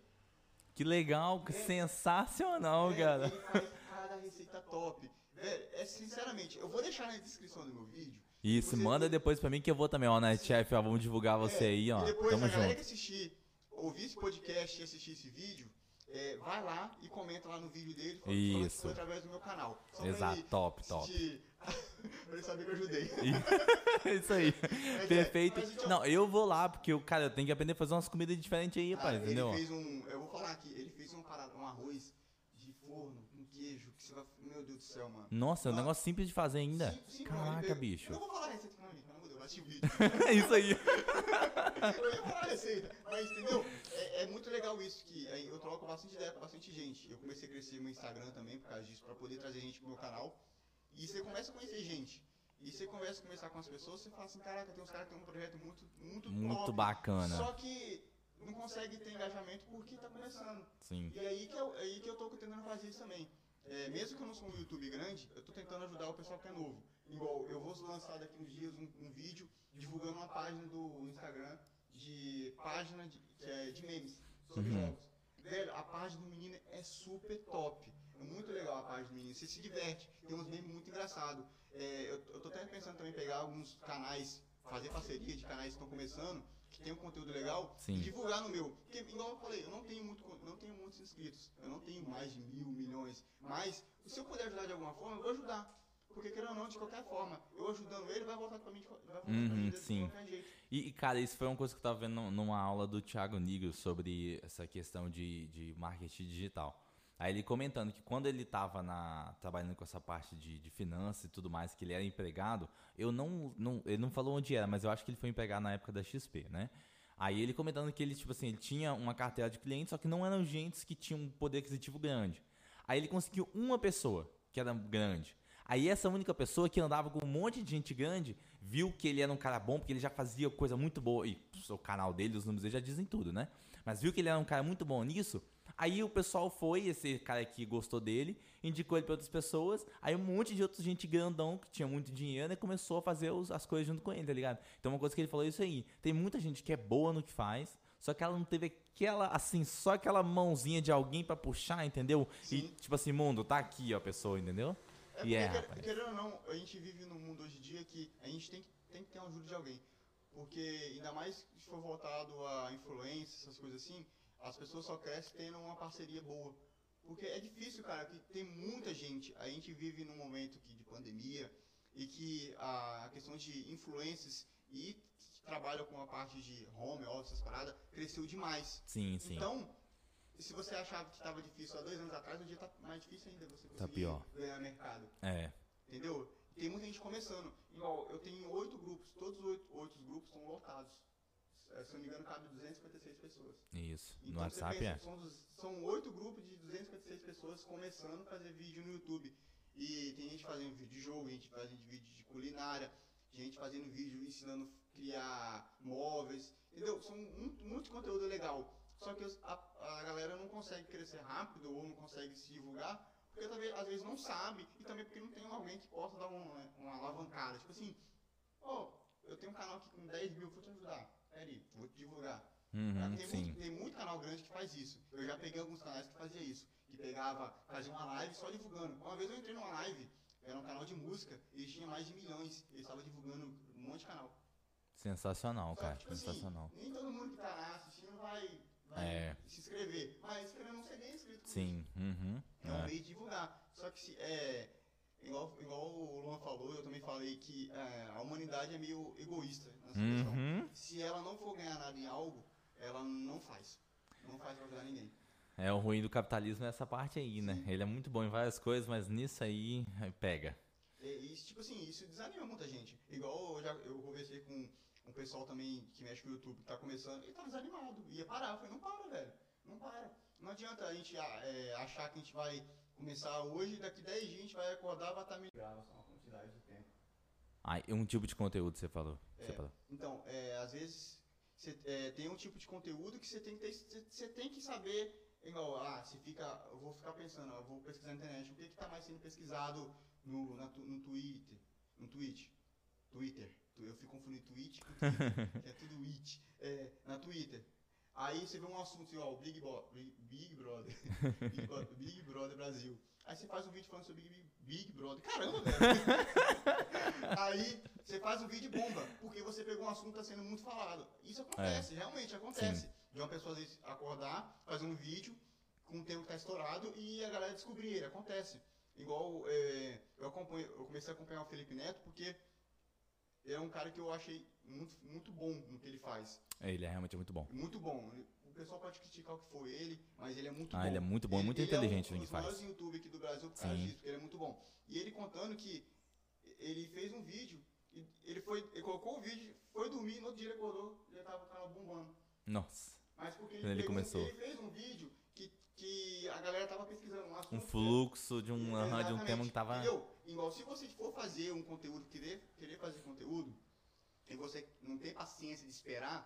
Que legal, que é, sensacional, é, cara. Ele faz, cara, cada receita top. Velho, é sinceramente, eu vou deixar na descrição do meu vídeo. Isso, manda depois pra mim que eu vou também, ó, na chef, ó, vamos divulgar você É, aí, ó. E depois, Tamo a galera junto. que assistir, ouvir esse podcast e assistir esse vídeo, é, vai lá e comenta lá no vídeo dele, falando que Isso. foi através do meu canal. Só Exato, ele top, top. sentir- pra ele saber que eu ajudei. É Isso aí. é, Perfeito. mas então- Não, eu vou lá, porque, eu, cara, eu tenho que aprender a fazer umas comidas diferentes aí, Ah, rapaz, ele entendeu? fez um. Eu vou falar aqui, ele fez um, parada, um arroz de forno com queijo, que você vai. Meu Deus do céu, mano. Nossa, é um negócio simples de fazer ainda. Sim, sim, Caraca, ele bicho. Eu não vou falar a receita vídeo. É isso aí. eu ia falar receita, mas entendeu? É, é muito legal isso, que aí eu troco bastante ideia com bastante gente. Eu comecei a crescer meu Instagram também por causa disso, pra poder trazer gente pro meu canal. E você começa a conhecer gente. E você começa a conversar com as pessoas, você fala assim, caraca, tem uns caras que tem um projeto muito, muito, Muito top, bacana. Só que não consegue ter engajamento porque tá começando. Sim. E aí que eu, aí que eu tô tentando fazer isso também. É, mesmo que eu não sou um YouTube grande, eu tô tentando ajudar o pessoal que é novo. Igual, eu vou lançar daqui uns dias um, um vídeo divulgando uma página do Instagram de página de, que é de memes sobre Uhum. jogos. Velho, a página do menino é super top. É muito legal a página do menino. Você se diverte. Tem uns memes muito engraçados. É, eu, eu tô até pensando também em pegar alguns canais, fazer parceria de canais que estão começando, que tem um conteúdo legal, Sim. e divulgar no meu. Porque, igual eu falei, eu não tenho, muito, não tenho muitos inscritos. Eu não tenho mais de mil, milhões. Mas, se eu puder ajudar de alguma forma, eu vou ajudar. Porque, querendo ou não, de qualquer forma, eu ajudando ele, vai voltar pra mim de, vai voltar Uhum, pra mim de, sim. qualquer jeito. E, cara, isso foi uma coisa que eu tava vendo num- numa aula do Thiago Nigro sobre essa questão de, de marketing digital. Aí ele comentando que quando ele tava na, trabalhando com essa parte de, de finanças e tudo mais, que ele era empregado, eu não, não. Ele não falou onde era, mas eu acho que ele foi empregado na época da XP, né? Aí ele comentando que ele, tipo assim, ele tinha uma carteira de clientes, só que não eram gente que tinham um poder aquisitivo grande. Aí ele conseguiu uma pessoa que era grande. Aí essa única pessoa que andava com um monte de gente grande viu que ele era um cara bom, porque ele já fazia coisa muito boa. E o canal dele, os números dele já dizem tudo, né? Mas viu que ele era um cara muito bom nisso. Aí o pessoal foi, esse cara que gostou dele, indicou ele para outras pessoas. Aí um monte de outra gente grandão que tinha muito dinheiro né, começou a fazer os- as coisas junto com ele, tá ligado? Então uma coisa que ele falou é isso aí. Tem muita gente que é boa no que faz, só que ela não teve aquela, assim, só aquela mãozinha de alguém pra puxar, entendeu? E Sim. tipo assim, mundo, tá aqui, ó, a pessoa, entendeu? É porque, quer- querendo ou não, a gente vive num mundo hoje em dia que a gente tem, que- tem que ter uma ajuda de alguém. Porque, ainda mais se for voltado a influência, essas coisas assim, as pessoas só crescem tendo uma parceria boa. Porque é difícil, cara, que tem muita gente. A gente vive num momento que, de pandemia e que a, a questão de influências e que trabalham com a parte de home, office, essas paradas, cresceu demais. Sim, sim. Então, se você achava que estava difícil há dois anos atrás, hoje tá mais difícil ainda você conseguir Tá pior. ganhar mercado. É. Entendeu? Tem muita gente começando. Igual, eu tenho oito grupos, todos os oito, oito grupos estão lotados. É, Se eu não me engano, cabe 256 pessoas. Isso. No Então, WhatsApp você é. pensa, são, oito grupos de 256 pessoas começando a fazer vídeo no YouTube. E tem gente fazendo vídeo de jogo, gente fazendo vídeo de culinária, gente fazendo vídeo ensinando a criar móveis, entendeu? São muito, muito conteúdo legal. Só que a, a galera não consegue crescer rápido ou não consegue se divulgar, porque talvez, às vezes não sabe e também porque não tem alguém que possa dar uma, uma alavancada. Tipo assim, ó, eu tenho um canal aqui com 10 mil, vou te ajudar. Peraí, vou te divulgar. Uhum, tem, muito, tem muito canal grande que faz isso. Eu já peguei alguns canais que fazia isso. Que pegava, fazia uma live só divulgando. Uma vez eu entrei numa live, era um canal de música, eles tinham mais de milhões. Eles estavam divulgando um monte de canal. Sensacional, Só cara. que, tipo assim, Sensacional. nem todo mundo que tá lá assistindo vai, vai É. se inscrever. Mas ou não ser inscrito. com Sim. Uhum. é um É. meio de divulgar. Só que se é. Igual, igual o Luan falou, eu também falei que é, a humanidade é meio egoísta nessa questão. Uhum. Se ela não for ganhar nada em algo, ela não faz. Não faz pra ajudar ninguém. É o ruim do capitalismo é essa parte aí, né? Ele é muito bom em várias coisas, mas nisso aí aí pega. E, e, tipo assim, isso desanima muita gente. Igual eu já eu conversei com um pessoal também que mexe com o YouTube, que tá começando, ele tá desanimado. Ia parar. Eu falei, não para, velho. Não para. Não adianta a gente ah, é, achar que a gente vai começar hoje, daqui 10 dias a gente vai acordar, vai estar melhor. Grava só uma quantidade de tempo. Ah, um tipo de conteúdo você falou. Você É. falou. Então, é, às vezes você é, tem um tipo de conteúdo que você tem que ter, você- você tem que saber, igual, ah, você fica, eu vou ficar pensando, eu vou pesquisar na internet, o que que tá mais sendo pesquisado no, na no Twitter, no Twitch, Twitter, eu fico confundindo Twitch com Twitter, que é tudo it, é, na Twitter. Aí você vê um assunto igual o Big, Bo- Big, Brother. Big, Bo- Big Brother Brasil. Aí você faz um vídeo falando sobre Big, Big Brother. Caramba, velho. Aí você faz um vídeo bomba, porque você pegou um assunto que está sendo muito falado. Isso acontece, realmente acontece. De uma pessoa às vezes acordar, fazer um vídeo com um tema que está estourado e a galera descobrir ele. Acontece. Igual é, eu, acompanho, eu comecei a acompanhar o Felipe Neto porque é um cara que eu achei muito, muito bom no que ele faz. É, Ele é realmente muito bom. Muito bom. O pessoal pode criticar o que foi ele, mas ele é muito Ah, bom. ele é muito bom, muito ele inteligente é no um que dos faz. maiores YouTube aqui do Brasil por causa Sim. disso, porque ele é muito bom. E ele contando que ele fez um vídeo, ele foi, ele colocou o vídeo, foi dormir, no outro dia ele acordou, já tava o canal bombando. Nossa. Mas porque ele pegou- começou. ele fez um vídeo que, que a galera tava pesquisando um assunto. Um fluxo de um, de um tema que tava. Entendeu? Igual se você for fazer um conteúdo, querer, querer fazer conteúdo, e você não tem paciência de esperar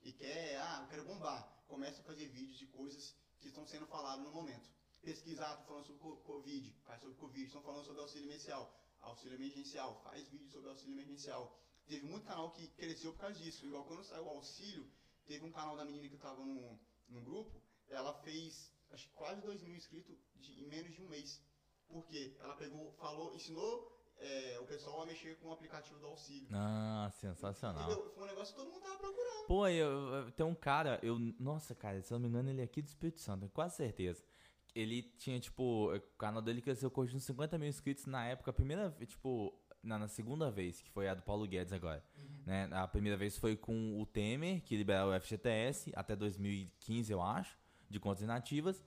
e quer, ah, eu quero bombar, comece a fazer vídeos de coisas que estão sendo faladas no momento. Pesquisar, tô falando sobre co- Covid, faz sobre Covid, estão falando sobre auxílio emergencial, auxílio emergencial, faz vídeo sobre auxílio emergencial. Teve muito canal que cresceu por causa disso. Igual quando saiu o auxílio, teve um canal da menina que estava no, no grupo, ela fez acho que quase 2 mil inscritos de- em menos de um mês. Por quê? Ela pegou, falou, ensinou é, o pessoal a mexer com o aplicativo do auxílio. Ah, sensacional. Entendeu? Foi um negócio que todo mundo tava procurando. Pô, eu, eu- tem um cara, eu. Nossa, cara, se eu não me engano, ele é aqui do Espírito Santo, tenho quase certeza. Ele tinha, tipo, o canal dele cresceu com uns 50 mil inscritos na época, a primeira tipo, na, na segunda vez, que foi a do Paulo Guedes agora. Né? A primeira vez foi com o Temer, que liberou o FGTS até 2015, eu acho, de contas inativas.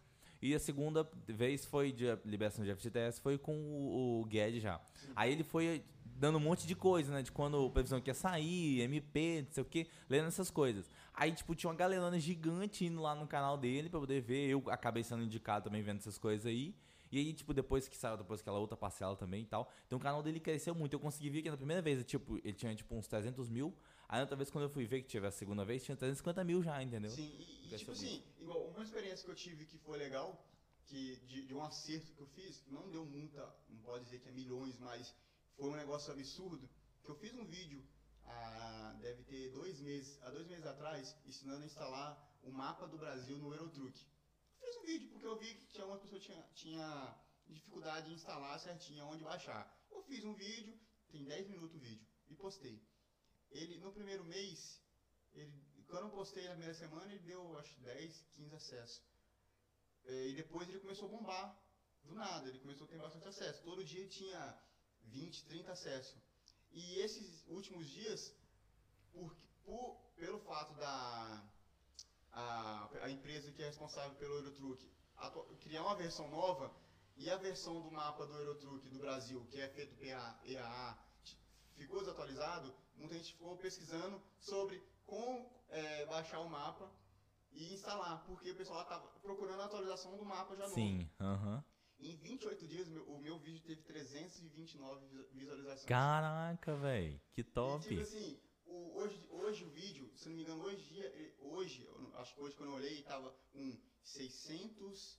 E a segunda vez foi de liberação de FGTS foi com o, o Guedes já. Aí ele foi dando um monte de coisa, né? De quando o previsão que ia sair, MP, não sei o que, lendo essas coisas. Aí, tipo, tinha uma galerona gigante indo lá no canal dele pra poder ver. Eu acabei sendo indicado também vendo essas coisas aí. E aí, tipo, depois que saiu, depois aquela outra parcela também e tal. Então o canal dele cresceu muito. Eu consegui ver que na primeira vez, tipo, ele tinha, tipo, uns 300 mil. Aí outra vez, quando eu fui ver que tive a segunda vez, tinha 350 mil já, entendeu? Sim, tipo assim, igual uma experiência que eu tive que foi legal, que de, de um acerto que eu fiz, não deu muita, não pode dizer que é milhões, mas foi um negócio absurdo, que eu fiz um vídeo, há, deve ter dois meses, há dois meses atrás, ensinando a instalar o mapa do Brasil no Eurotruck. Eu fiz um vídeo porque eu vi que tinha uma pessoa que tinha, tinha dificuldade em instalar certinho onde baixar. Eu fiz um vídeo, tem 10 minutos o vídeo, e postei. Ele, no primeiro mês, ele, quando eu postei na primeira semana, ele deu, acho, 10, 15 acessos. É, E depois ele começou a bombar, do nada, ele começou a ter bastante acesso. Todo dia tinha 20, 30 acessos. E esses últimos dias, por, por- pelo fato da a, a empresa que é responsável pelo Eurotruck criar uma versão nova, e a versão do mapa do Eurotruck do Brasil, que é feito pela EAA, ficou desatualizado, muita gente ficou pesquisando sobre como é, baixar o mapa e instalar, porque o pessoal estava procurando a atualização do mapa já novo. Sim, aham. Em 28 dias, meu- o meu vídeo teve 329 visu- visualizações. Caraca, velho. Que E, top. tipo assim, o- hoje, hoje o vídeo, se não me engano, hoje, dia- hoje, acho que hoje quando eu olhei, tava com 600,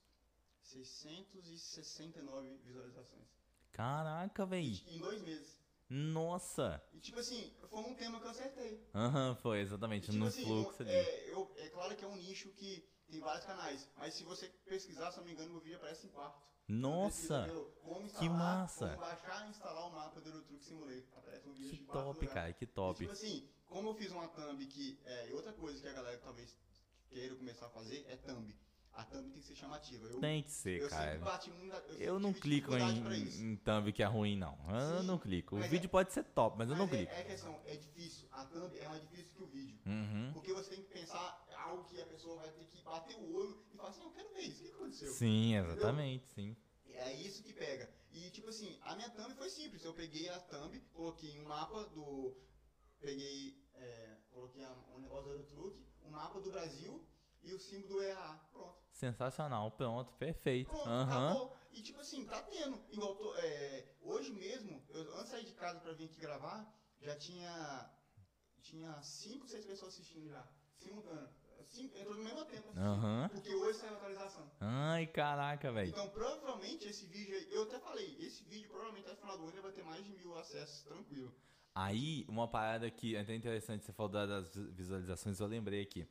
669 visualizações. Caraca, velho. Em dois meses. Nossa. E tipo assim, foi um tema que eu acertei. Aham, foi exatamente. E, tipo no assim, fluxo um- ali. é, eu- é claro que é um nicho que tem vários canais, mas se você pesquisar, se não me engano, meu vídeo aparece em quarto. Nossa. Como que massa. Como baixar e instalar o mapa do Eurotruck Simulator. Aparece um vídeo Que top, lugar. cara. Que E, top. tipo assim, como eu fiz uma thumb que. É, e outra coisa que a galera talvez queira começar a fazer é thumb. A thumb tem que ser chamativa. Eu, Tem que ser, eu cara. na- Eu sempre não clico em, em thumb que é ruim, não. Eu Sim, não clico. O mas vídeo é- pode ser top, mas eu não Mas clico. é, é questão, é difícil. A thumb é mais difícil que o vídeo. Uhum. Porque você tem que pensar algo que a pessoa vai ter que bater o olho e falar assim, eu quero ver isso, o que aconteceu? Sim, exatamente, sim. É isso que pega. E tipo assim, a minha thumb foi simples. Eu peguei a thumb, coloquei um mapa do. Peguei. é, coloquei um negócio do Eurotruck, um mapa do Brasil e o símbolo do EAA. Pronto. Sensacional, pronto, perfeito. Pronto, Aham. acabou. E tipo assim, tá tendo. Igual tô, é, hoje mesmo, eu, antes de sair de casa pra vir aqui gravar, já tinha. Tinha 5, 6 pessoas assistindo já. Simultâneo. Cinco, entrou no mesmo tempo. Aham. Porque hoje saiu a atualização. Ai, caraca, velho. Então, provavelmente esse vídeo aí, eu até falei, esse vídeo provavelmente até o final do ano vai ter mais de mil acessos, tranquilo. Aí, uma parada que é até interessante, você falou da- das visualizações, eu lembrei aqui.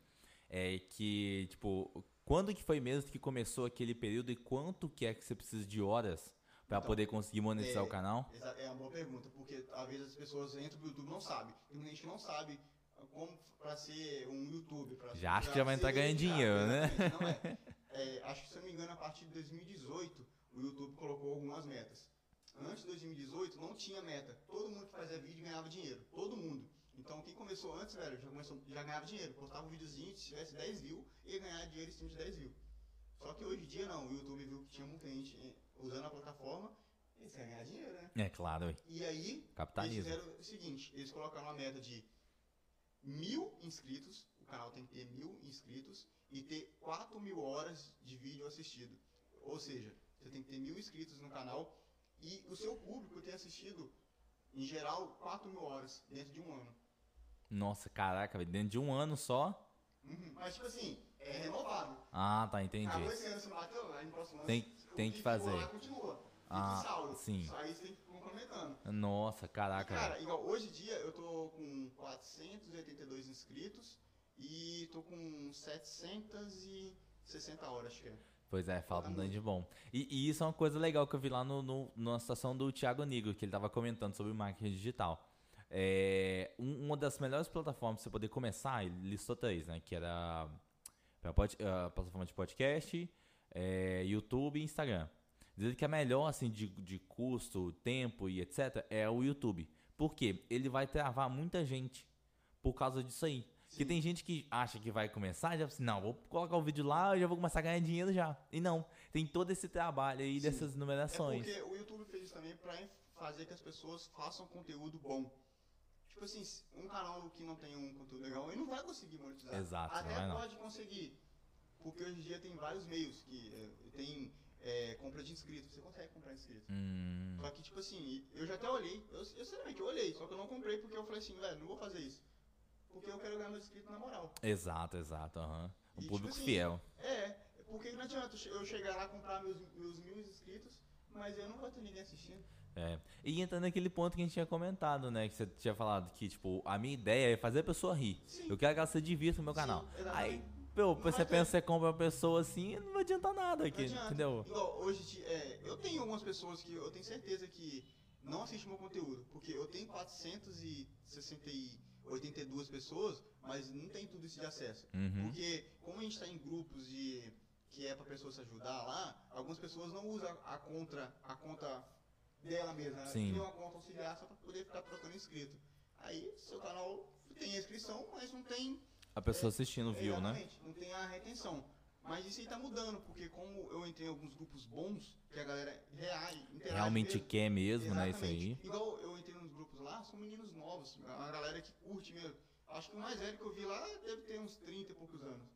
É que, tipo, quando que foi mesmo que começou aquele período e quanto que é que você precisa de horas para Então, poder conseguir monetizar é, o canal? É uma boa pergunta, porque às vezes as pessoas entram pro YouTube e não sabem. Tem muita gente não sabe como pra ser um YouTube. Pra, Já acha que já vai entrar ganhando dinheiro, né? exatamente, Não é. É, Acho que, se eu não me engano, a partir de 2018, o YouTube colocou algumas metas. Antes de 2018, não tinha meta. Todo mundo que fazia vídeo ganhava dinheiro. Todo mundo. Então, quem começou antes, velho, já, começou, já ganhava dinheiro. Postava um videozinho, se tivesse 10 views, ia ganhar dinheiro em cima de 10 views. Só que hoje em dia, não. O YouTube viu que tinha muita gente eh, usando a plataforma, eles querem ganhar dinheiro, né? É claro, ué. E aí, eles capitalismo. fizeram o seguinte, eles colocaram uma meta de mil inscritos, o canal tem que ter mil inscritos e ter 4 mil horas de vídeo assistido. Ou seja, você tem que ter mil inscritos no canal e o seu público ter assistido, em geral, 4 mil horas dentro de um ano. Nossa, caraca, velho, dentro de um ano só. Uhum. Mas, tipo assim, é renovado. Ah, tá, entendi. Acabou esse ano, você bateu, aí no próximo ano, Tem- tem que ficou fazer. Lá, continua. Ah, salvo. sim. Só aí você tem que complementando. Nossa, E, caraca. cara, velho. igual hoje em dia eu tô com 482 inscritos e tô com 760 horas, acho que é. Pois é, falta um Tá tanto de bom. E, e isso é uma coisa legal que eu vi lá no, no, na situação do Thiago Nigro, que ele tava comentando sobre marketing digital. É, um- uma das melhores plataformas pra você poder começar, ele listou três, né? Que era a pod- a plataforma de podcast, é, YouTube e Instagram. Dizendo que a melhor, assim, de, de custo, tempo e etc., é o YouTube. Por quê? Ele vai travar muita gente por causa disso aí. Porque Sim. tem gente que acha que vai começar e já fala assim, não, vou colocar o vídeo lá e já vou começar a ganhar dinheiro já. E não, tem todo esse trabalho aí Sim. dessas É numerações. porque o YouTube fez isso também pra fazer que as pessoas façam conteúdo bom. Tipo assim, um canal que não tem um conteúdo legal, ele não vai conseguir monetizar. Exato, não Até não. pode conseguir. Porque hoje em dia tem vários meios que é, tem é, compra de inscritos. Você consegue comprar inscritos. Hum, Só que, tipo assim, eu já até olhei, eu, eu sinceramente, eu olhei, só que eu não comprei porque eu falei assim, velho, não vou fazer isso. Porque eu quero ganhar meus inscritos na moral. exato, exato, aham. E, Um tipo público assim, fiel. É, porque não adianta eu chegar lá comprar meus, meus mil inscritos, mas eu não vou ter ninguém assistindo. É. E entrando naquele ponto que a gente tinha comentado, né? Que você tinha falado que, tipo, a minha ideia é fazer a pessoa rir. Sim. Eu quero que ela se divirta no meu canal. Aí, pô, você pensa, você compra uma pessoa assim, não vai adiantar nada aqui, adianta. entendeu? Igual, hoje, é, eu tenho algumas pessoas que eu tenho certeza que não assistem meu conteúdo, porque eu tenho 482 pessoas, mas não tem tudo isso de acesso. Uhum. Porque como a gente está em grupos de que é para pessoas se ajudar lá, algumas pessoas não usam a conta, a conta dela mesma, ela Sim. cria uma conta auxiliar só para poder ficar trocando inscrito. Aí seu canal tem a inscrição, mas não tem A pessoa assistindo viu, né? Não tem a retenção. Mas isso aí tá mudando, porque como eu entrei em alguns grupos bons, que a galera reage, interage Realmente mesmo. quer mesmo, né? Isso aí. Igual eu entrei nos grupos lá, são meninos novos, uma galera que curte mesmo. Acho que o mais velho que eu vi lá deve ter uns 30 e poucos anos.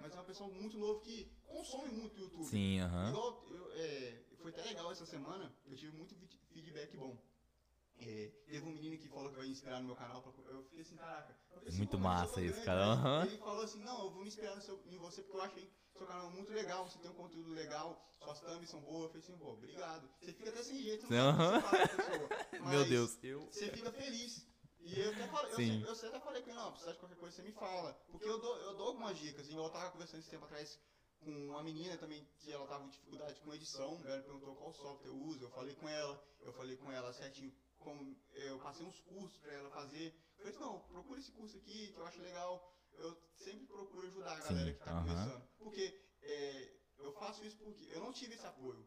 Mas é uma pessoa muito nova que consome muito o YouTube. Sim, aham. Igual, eu, é, foi até legal essa semana, eu tive muito feedback bom. É, teve um menino que falou que vai inspirar no meu canal. pra- eu fiquei assim, caraca. eu falei assim, Muito massa isso, grande, cara. Aham. Ele falou assim, não, eu vou me inspirar no seu- em você porque eu achei seu canal muito legal, você tem um conteúdo legal, suas thumbs são boas. Eu falei assim, pô, obrigado. Você fica até sem jeito, não você fala pessoa, Meu Deus, eu. Você fica feliz. E eu até falei, eu, Sim. sempre- eu sempre até falei com ele, não, precisar de qualquer coisa você me fala. Porque eu dou, eu dou algumas dicas. Igual eu tava conversando esse tempo atrás com uma menina também que ela tava com dificuldade com edição, ela perguntou qual software eu uso, eu falei com ela, eu falei com ela certinho como eu passei uns cursos pra ela fazer. Eu falei, não, procura esse curso aqui que eu acho legal. Eu sempre procuro ajudar a Sim, galera que tá aham. começando. Porque é, eu faço isso porque eu não tive esse apoio.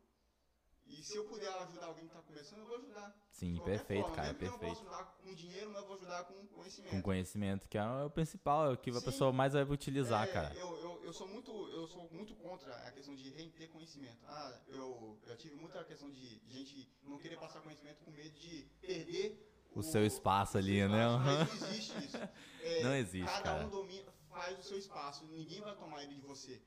E se eu puder ajudar alguém que tá começando, eu vou ajudar. Sim, perfeito, forma, cara, mesmo que Eu não perfeito. posso ajudar com dinheiro, mas eu vou ajudar com conhecimento. Com conhecimento, que é o principal, é o que a Sim. pessoa mais vai utilizar, É, cara. Eu, eu, eu sou muito eu sou muito contra a questão de reter conhecimento. Ah, eu, eu tive muita questão de gente não querer passar conhecimento com medo de perder O seu espaço ali, seu né? espaço, Aham. Mas não existe isso. É, Não existe, cada cara. um domina, faz o seu espaço, ninguém vai tomar ele de você.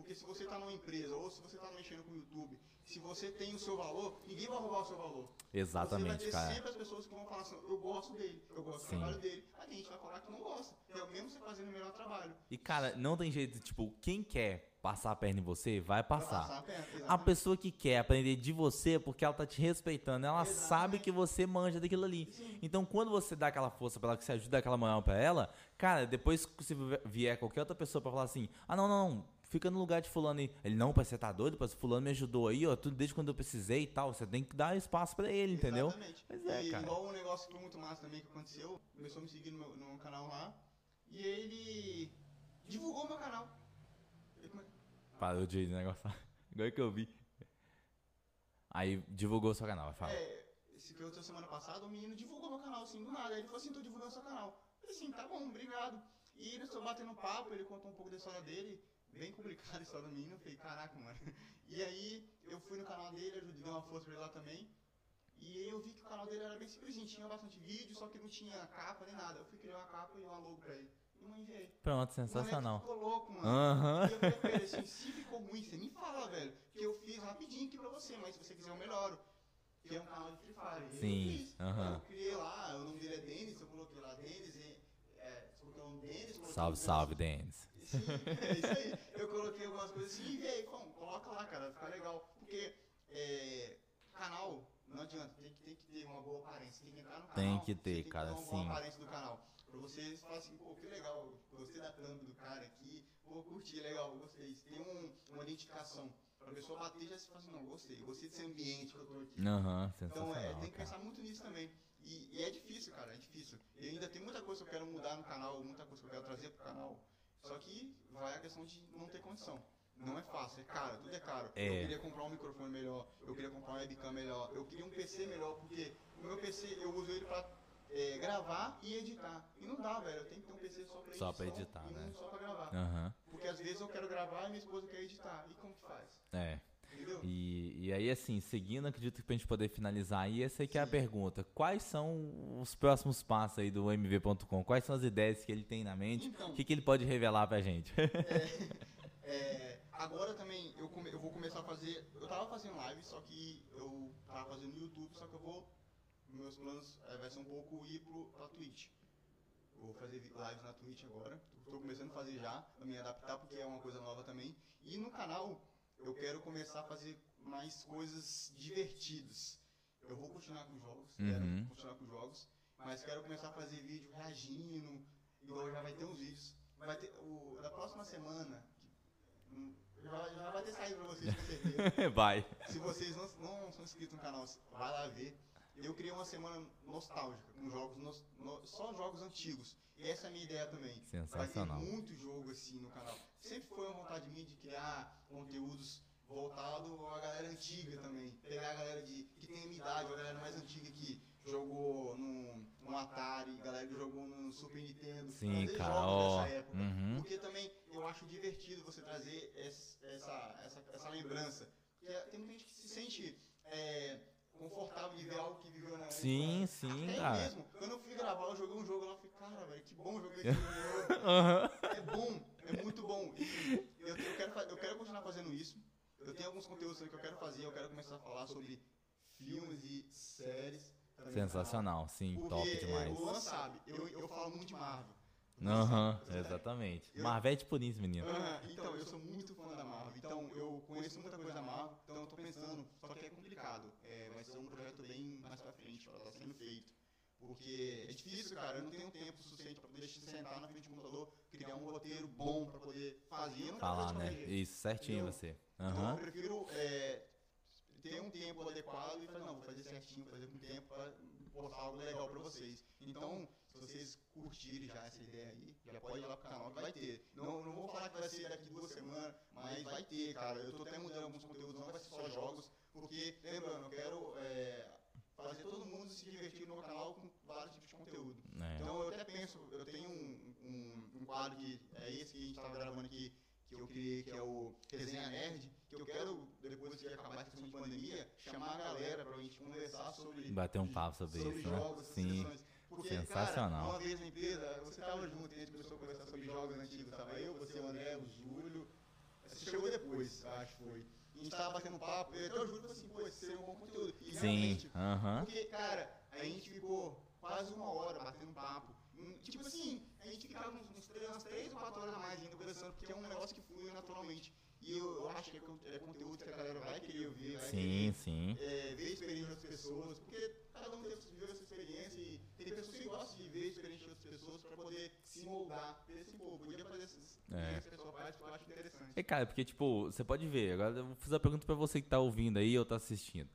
Porque se você está numa empresa ou se você está mexendo com o YouTube, se você tem o seu valor, ninguém vai roubar o seu valor. você vai Exatamente, ter cara. sempre as pessoas que vão falar assim, eu gosto dele, eu gosto Sim. do trabalho dele. A gente vai falar que não gosta. É o mesmo você fazendo o melhor trabalho. E, cara, não tem jeito, tipo, quem quer passar a perna em você, vai passar. passar a perna, A exatamente. pessoa que quer aprender de você é porque ela tá te respeitando, ela Exatamente. sabe que você manja daquilo ali. Sim. Então, quando você dá aquela força pra ela, que você ajuda aquela moral pra ela, cara, depois que se vier qualquer outra pessoa pra falar assim: ah, não, não, não, fica no lugar de Fulano aí. Ele, não, pai, você tá doido? Pai, Fulano me ajudou aí, ó, tudo desde quando eu precisei e tal. Você tem que dar espaço pra ele, entendeu? Exatamente. Pois é, e cara. igual um negócio que foi muito massa também que aconteceu, começou a me seguir no meu, no canal lá, e ele divulgou meu canal. Ele come- Parou de negócio. Igual que eu vi. Aí divulgou o seu canal, vai falar. É, esse que outra semana passada, o menino divulgou meu canal, assim, do nada. Aí ele falou assim, tô divulgando seu canal. Eu falei assim, tá bom, obrigado. E nós estamos batendo papo, ele contou um pouco da história dele, bem complicada a história do menino. Eu falei, caraca, mano. E aí eu fui no canal dele, ajudei, dei uma força pra ele lá também. E aí eu vi que o canal dele era bem simplesinho, tinha bastante vídeo, só que não tinha capa nem nada. Eu fui criar uma capa e uma logo pra ele. E enviei. Pronto, sensacional. ficou louco, mano. Aham. E eu falei pra ele assim, se ficou ruim, você me fala, velho. Que eu fiz rapidinho aqui pra você, mas se você quiser eu melhoro. Que é um canal de Free Fire. Sim, Eu, fiz. aham. eu criei lá, o nome dele é Denis, eu coloquei lá Denis, é, nome Denis. coloquei Salve, salve, Denis. Sim, é isso aí. Eu coloquei algumas coisas assim e como, coloca lá, cara, vai ficar legal. Porque é, canal, não adianta, tem que, tem que ter uma boa aparência. Tem que entrar no canal. Tem que ter, tem que cara, uma sim. boa aparência do canal. Pra vocês falarem assim, pô, que legal, gostei da thumb do cara aqui, pô, curti, legal, gostei. Tem um, uma identificação. Pra pessoa bater já se fala assim, não, gostei, gostei desse ambiente que eu tô aqui. Aham, Então é, sensacional, tem que cara. pensar muito nisso também. E, e é difícil, cara, é difícil. E ainda tem muita coisa que eu quero mudar no canal, muita coisa que eu quero trazer pro canal. Só que vai a questão de não ter condição. Não é fácil, é caro, tudo é caro. É. Eu queria comprar um microfone melhor, eu queria comprar uma webcam melhor, eu queria um PC melhor, porque o meu PC eu uso ele pra é, gravar e editar. E não dá, velho, eu tenho que ter um PC só pra editar. Só pra editar, né? só pra gravar. Aham. Porque às vezes eu quero gravar e minha esposa quer editar. E como que faz? É. E, e aí, assim, seguindo, acredito que pra gente poder finalizar aí, essa aí que é a Sim. pergunta. Quais são os próximos passos aí do MV.com? Quais são as ideias que ele tem na mente? Então, O que, que ele pode revelar pra gente? É, agora também eu, come- eu vou começar a fazer. Eu tava fazendo live, só que eu tava fazendo no YouTube, só que eu vou. Meus planos é, vai ser um pouco ir pro, pra Twitch. Eu vou fazer lives na Twitch agora. Tô começando a fazer já, pra me adaptar, porque é uma coisa nova também. E no canal eu quero começar a fazer mais coisas divertidas. Eu vou continuar com jogos, Uhum. quero continuar com jogos, mas quero começar a fazer vídeo reagindo, igual já vai ter uns vídeos. Vai ter, o, da próxima semana, já, já vai ter saído pra vocês com certeza. Vai. Se vocês não, não são inscritos no canal, vai lá ver. Eu criei uma semana nostálgica, com jogos, nos- no- só jogos antigos. Essa é a minha ideia também. Sensacional. Vai ter muito jogo assim no canal. Sempre foi uma vontade minha de criar conteúdos voltados à galera antiga também. Pegar a galera de, que tem a minha idade, a galera mais antiga que jogou no, no Atari, galera que jogou no Super Nintendo. Sim, cara, jogos dessa época. Uhum. Porque também eu acho divertido você trazer essa, essa, essa, essa lembrança. Porque tem muita gente que se sente é, confortável de ver algo que viveu na Sim, época. sim, Até cara. mesmo, quando eu fui gravar, eu joguei um jogo lá, eu falei, cara, velho, que bom jogar esse jogo. É bom, é muito bom. E eu, eu, quero, eu quero continuar fazendo isso. Eu tenho alguns conteúdos que eu quero fazer, eu quero começar a falar sobre filmes e séries. Sensacional, sim, Porque top é, demais. o Luan sabe, eu, eu falo muito de Marvel. Aham, sabe? exatamente. Eu- Marvete por isso, menino. Aham, então, eu sou muito fã da Marvel. Então, eu conheço muita coisa da Marvel. Então, eu tô pensando. Só que é complicado. É, vai ser um projeto bem mais pra frente, pra estar sendo feito. Porque é difícil, cara. Eu não tenho tempo suficiente pra poder sentar na frente do computador, criar um roteiro bom pra poder fazer. Falar, né? Isso, certinho você. Então, Aham. eu prefiro é, ter um tempo adequado e falar, não, vou fazer certinho, vou fazer com tempo pra postar algo legal pra vocês. Então, se vocês curtirem já essa ideia aí, já pode ir lá pro canal que vai ter. Não, não vou falar que vai ser daqui duas semanas, mas vai ter, cara. Eu tô até mudando alguns conteúdos, não vai ser só jogos, porque, lembrando, eu quero é, fazer todo mundo se divertir no meu canal com vários tipos de conteúdo. É. Então eu até penso, eu tenho um, um, um quadro que é esse que a gente estava gravando aqui, que eu criei, que é o Resenha Nerd, que eu quero, depois que acabar questão de pandemia, chamar a galera pra gente conversar sobre, Bater um papo sobre isso, né? jogos, essas Sim. questões. Porque, Sensacional. Cara, uma vez na empresa, você tava junto e a gente começou a conversar sobre jogos antigos, tava eu, você, o André, o Júlio. Você chegou depois, acho que foi. E a gente tava batendo papo, e até o Júlio falou assim, pô, esse seria um bom conteúdo. E Sim, realmente, aham. porque, cara, a gente ficou quase uma hora batendo papo. Hum, Tipo assim, a gente ficava uns, uns três, umas 3 ou 4 horas a mais ainda conversando, porque é um negócio que flui naturalmente. E eu, eu acho que é, é conteúdo que a galera vai querer ouvir, vai Sim, querer sim. é, ver a experiência das pessoas, porque cada um viveu essa experiência e tem pessoas que gostam de ver a experiência de outras pessoas para poder se moldar. Porque assim, pô, podia fazer essas É. essa pessoa faz, que eu acho interessante. É, cara, porque, tipo, você pode ver. Agora eu vou fazer a pergunta pra você que tá ouvindo aí ou tá assistindo.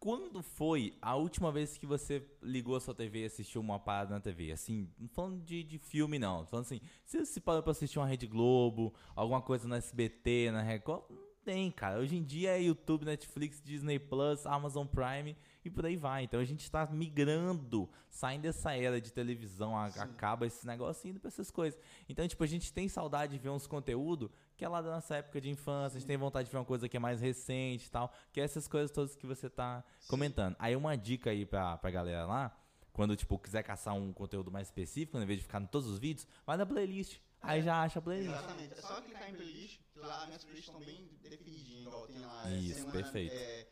Quando foi a última vez que você ligou a sua TV e assistiu uma parada na TV? Assim, não falando de, de filme, não. Falando assim, você se parou pra assistir uma Rede Globo, alguma coisa na SBT, na Record? Não tem, cara. Hoje em dia é YouTube, Netflix, Disney Plus, Amazon Prime e por aí vai. Então a gente tá migrando, saindo dessa era de televisão, a- acaba esse negócio indo pra essas coisas. Então, tipo, a gente tem saudade de ver uns conteúdos que é lá da nossa época de infância, a gente tem vontade de ver uma coisa que é mais recente e tal, que é essas coisas todas que você tá comentando. Aí uma dica aí pra, pra galera lá, quando, tipo, quiser caçar um conteúdo mais específico, ao invés de ficar em todos os vídeos, vai na playlist. Aí já acha a playlist. Exatamente. É só clicar em playlist, que lá minhas playlists estão bem definidinhas, igual tem lá. Isso, semana, perfeito. é,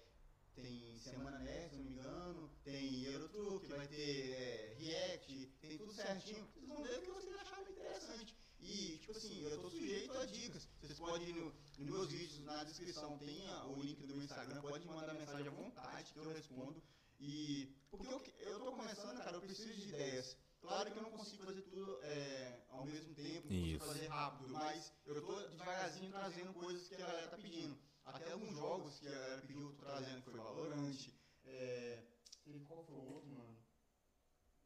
tem Semana Nerd, se não me engano, tem Eurotruck, vai ter é, React, tem tudo certinho. Vocês vão ver o que vocês acharem interessante. E, tipo assim, eu tô sujeito a dicas. Vocês podem ir no, nos meus vídeos, na descrição tem o link do meu Instagram, pode mandar mensagem à vontade que eu respondo. E, porque eu, eu tô começando, cara, eu preciso de ideias. Claro que eu não consigo fazer tudo é, ao mesmo tempo, não consigo fazer rápido, mas eu tô devagarzinho trazendo coisas que a galera tá pedindo. Até alguns jogos que a galera pediu, eu tô trazendo, que foi Valorant. É, teve qual foi o outro, mano?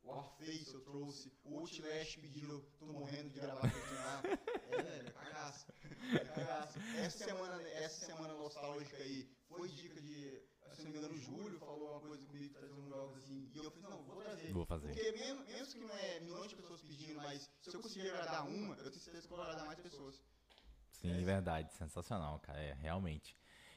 Warface eu trouxe, o Outlast pediu, tô morrendo de gravar lá. É, velho, é cagaço. É cagaço. Essa semana, essa semana nostálgica aí foi dica de, se não me engano, o Júlio falou uma coisa comigo, trazer uns jogos assim, e eu falei, não, vou trazer. Vou fazer. Porque mesmo, mesmo que não é milhões de pessoas pedindo, mas se eu conseguir agradar uma, eu tenho certeza que eu vou agradar mais pessoas. Sim, verdade. Sensacional, cara. É, realmente.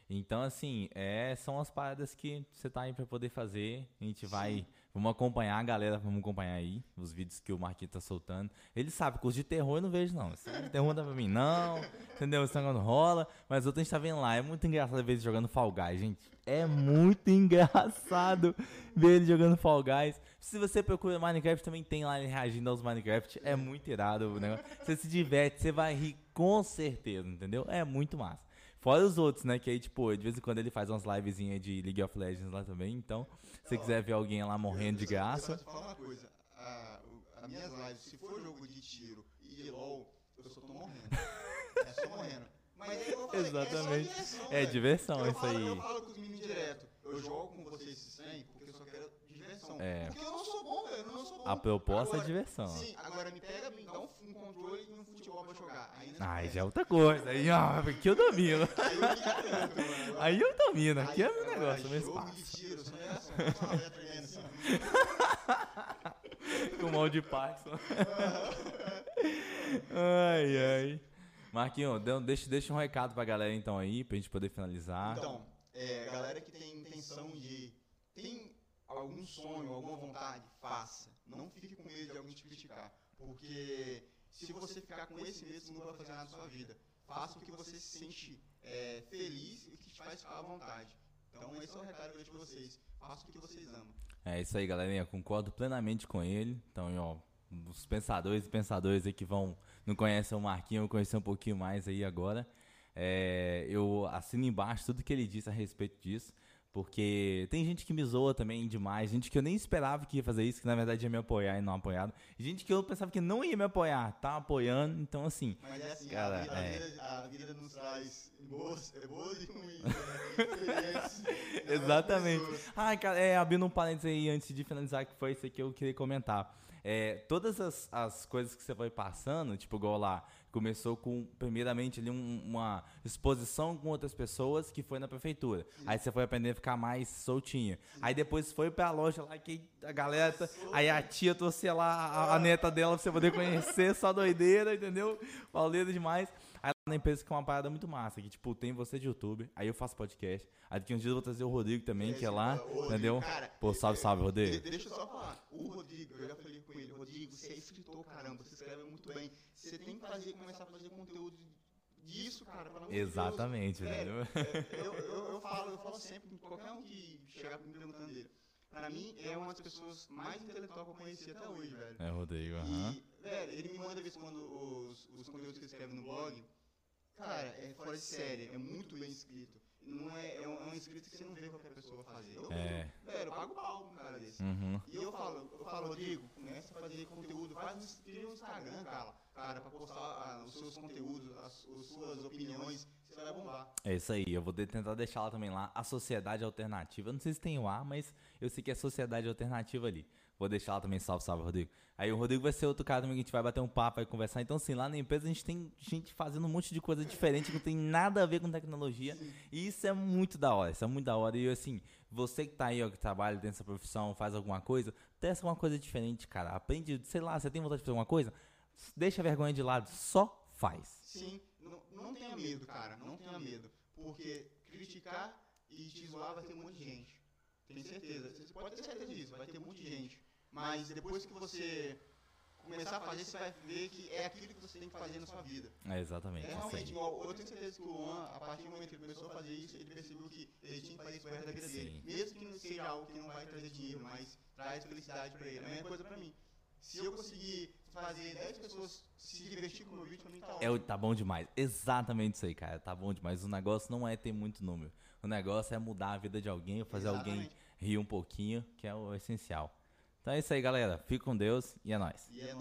Então, assim, é, são as paradas que você tá aí pra poder fazer. A gente vai. Vamos acompanhar a galera, vamos acompanhar aí os vídeos que o Marquinhos tá soltando. Ele sabe, curso de terror eu não vejo, não. Esse terror não dá pra mim, não. Entendeu? Negócio não rola. Mas outro a gente tá vendo lá. É muito engraçado ver ele jogando Fall Guys, gente. É muito engraçado ver ele jogando Fall Guys. Se você procura Minecraft, também tem lá ele reagindo aos Minecraft. É muito irado o negócio. Você se diverte, você vai rir com certeza, entendeu? É muito massa. Fora os outros, né? Que aí, tipo, de vez em quando ele faz umas livezinhas de League of Legends lá também. Então, se você quiser ver alguém lá morrendo de graça. Te falar uma coisa. A, as minhas lives, se for jogo de tiro e de LOL, eu só tô morrendo. É só morrendo. Mas aí eu falei, Exatamente. É, só diversão, É diversão eu isso falo, aí. Eu falo com os meninos direto. Eu jogo com vocês esse 100 porque eu só quero diversão. É. Porque eu não sou bom, velho. Eu não sou bom. A proposta é Agora, diversão. Sim, agora me pega, me dá um, um controle e um futebol pra jogar. Ainda Ai, já é outra coisa. Aí, ó, aqui eu domino. Aí eu mano. Aí eu domino. Aqui é Aí, meu agora, negócio, meu espaço. tiro, só é só assim. Com mal de Parkinson. ai, ai. Marquinhos, deixa, deixa um recado pra galera então aí, pra gente poder finalizar. Então, é, galera que tem intenção de. Tem algum sonho, alguma vontade, faça. Não fique com medo de alguém te criticar. Porque se você ficar com esse medo, você não vai fazer nada na sua vida. Faça o que você se sente é, feliz e que te faz ficar à vontade. Então, esse é o recado que eu pra vocês. Faça o que vocês amam. É isso aí, galerinha. Concordo plenamente com ele. Então, ó, os pensadores e pensadores aí que vão não conhecem o Marquinhos, vão conhecer um pouquinho mais aí agora. É, eu assino embaixo tudo que ele disse a respeito disso. Porque tem gente que me zoa também demais, gente que eu nem esperava que ia fazer isso, que na verdade ia me apoiar e não apoiado. Gente que eu pensava que não ia me apoiar, tá apoiando, então assim. Mas é assim, Cara, a, vida, é. a, vida, a vida nos traz boas, é boas e ruins. Né? Né? Exatamente. Ai, cara, é, abrindo um parênteses aí antes de finalizar, que foi isso que eu queria comentar. É, todas as, as coisas que você vai passando, tipo, igual lá, começou com, primeiramente, ali um- uma exposição com outras pessoas que foi na prefeitura. Aí você foi aprender a ficar mais soltinha. Aí depois foi pra loja lá que a galera. tá- aí a tia trouxe lá a, a neta dela pra você poder conhecer, só doideira, entendeu? Pauleira demais. Aí lá na empresa que é uma parada muito massa, que tipo, tem você de youtuber, aí eu faço podcast. Aí daqui uns dias eu vou trazer o Rodrigo também, que é lá, Ô, Rodrigo, entendeu? cara, Pô, salve, salve, De- Rodrigo. Deixa eu só falar. O Rodrigo, eu já falei com ele, Rodrigo, você é escritor, caramba, você escreve muito bem. Você tem que fazer, começar a fazer conteúdo disso, cara. pelo de Deus. Exatamente, Sério, entendeu? Eu, eu, eu falo, eu falo sempre com qualquer um que chegar me perguntando dele. Pra mim, é uma das pessoas mais intelectuais que eu conheci até hoje, velho. É, Rodrigo, aham. Velho, Velho, ele me manda, vez quando, os, os conteúdos que ele escreve no blog. Cara, é fora de série, é muito bem escrito. Não é, é, um, é um escrito que você não vê qualquer pessoa fazer. Eu, É. Velho, eu pago pau pra um cara desse. Uhum. E eu falo, eu falo, Rodrigo, começa a fazer conteúdo, faz um, um Instagram, cara, cara, pra postar ah, os seus conteúdos, as, as suas opiniões, você vai bombar. É isso aí, eu vou tentar deixar lá também lá, a Sociedade Alternativa. Eu não sei se tem o A, mas eu sei que é Sociedade Alternativa ali. Vou deixar lá também, salve, salve, Rodrigo. Aí o Rodrigo vai ser outro cara também que a gente vai bater um papo, vai conversar. Então, assim, lá na empresa a gente tem gente fazendo um monte de coisa diferente que não tem nada a ver com tecnologia. E isso é muito da hora, isso é muito da hora. E assim, você que tá aí, ó, que trabalha dentro dessa profissão, faz alguma coisa, testa uma coisa diferente, cara. Aprende, sei lá, você tem vontade de fazer alguma coisa? Deixa a vergonha de lado, só faz. Sim, não, não tenha medo, cara, não tenha medo. Porque criticar e te zoar vai ter um monte de gente. Tem certeza, você pode ter certeza disso, vai ter um monte de gente. Mas depois que você começar a fazer, você vai ver que é aquilo que você tem que fazer na sua vida. É exatamente É realmente igual, eu tenho certeza que o Luan, a partir do momento que ele começou a fazer isso, ele percebeu que ele tinha que fazer isso pro resto da vida Sim. dele. Mesmo que não seja algo que não vai trazer dinheiro, mas traz felicidade pra ele. É a mesma coisa pra mim. Se eu conseguir fazer 10 pessoas se divertir com o meu vídeo, pra mim tá É, ótimo. o- tá bom demais. Exatamente isso aí, cara. Tá bom demais. O negócio não é ter muito número. O negócio é mudar a vida de alguém, fazer alguém Exatamente. rir um pouquinho, que é o essencial. Então é isso aí, galera. Fique com Deus e é nóis. E é nóis.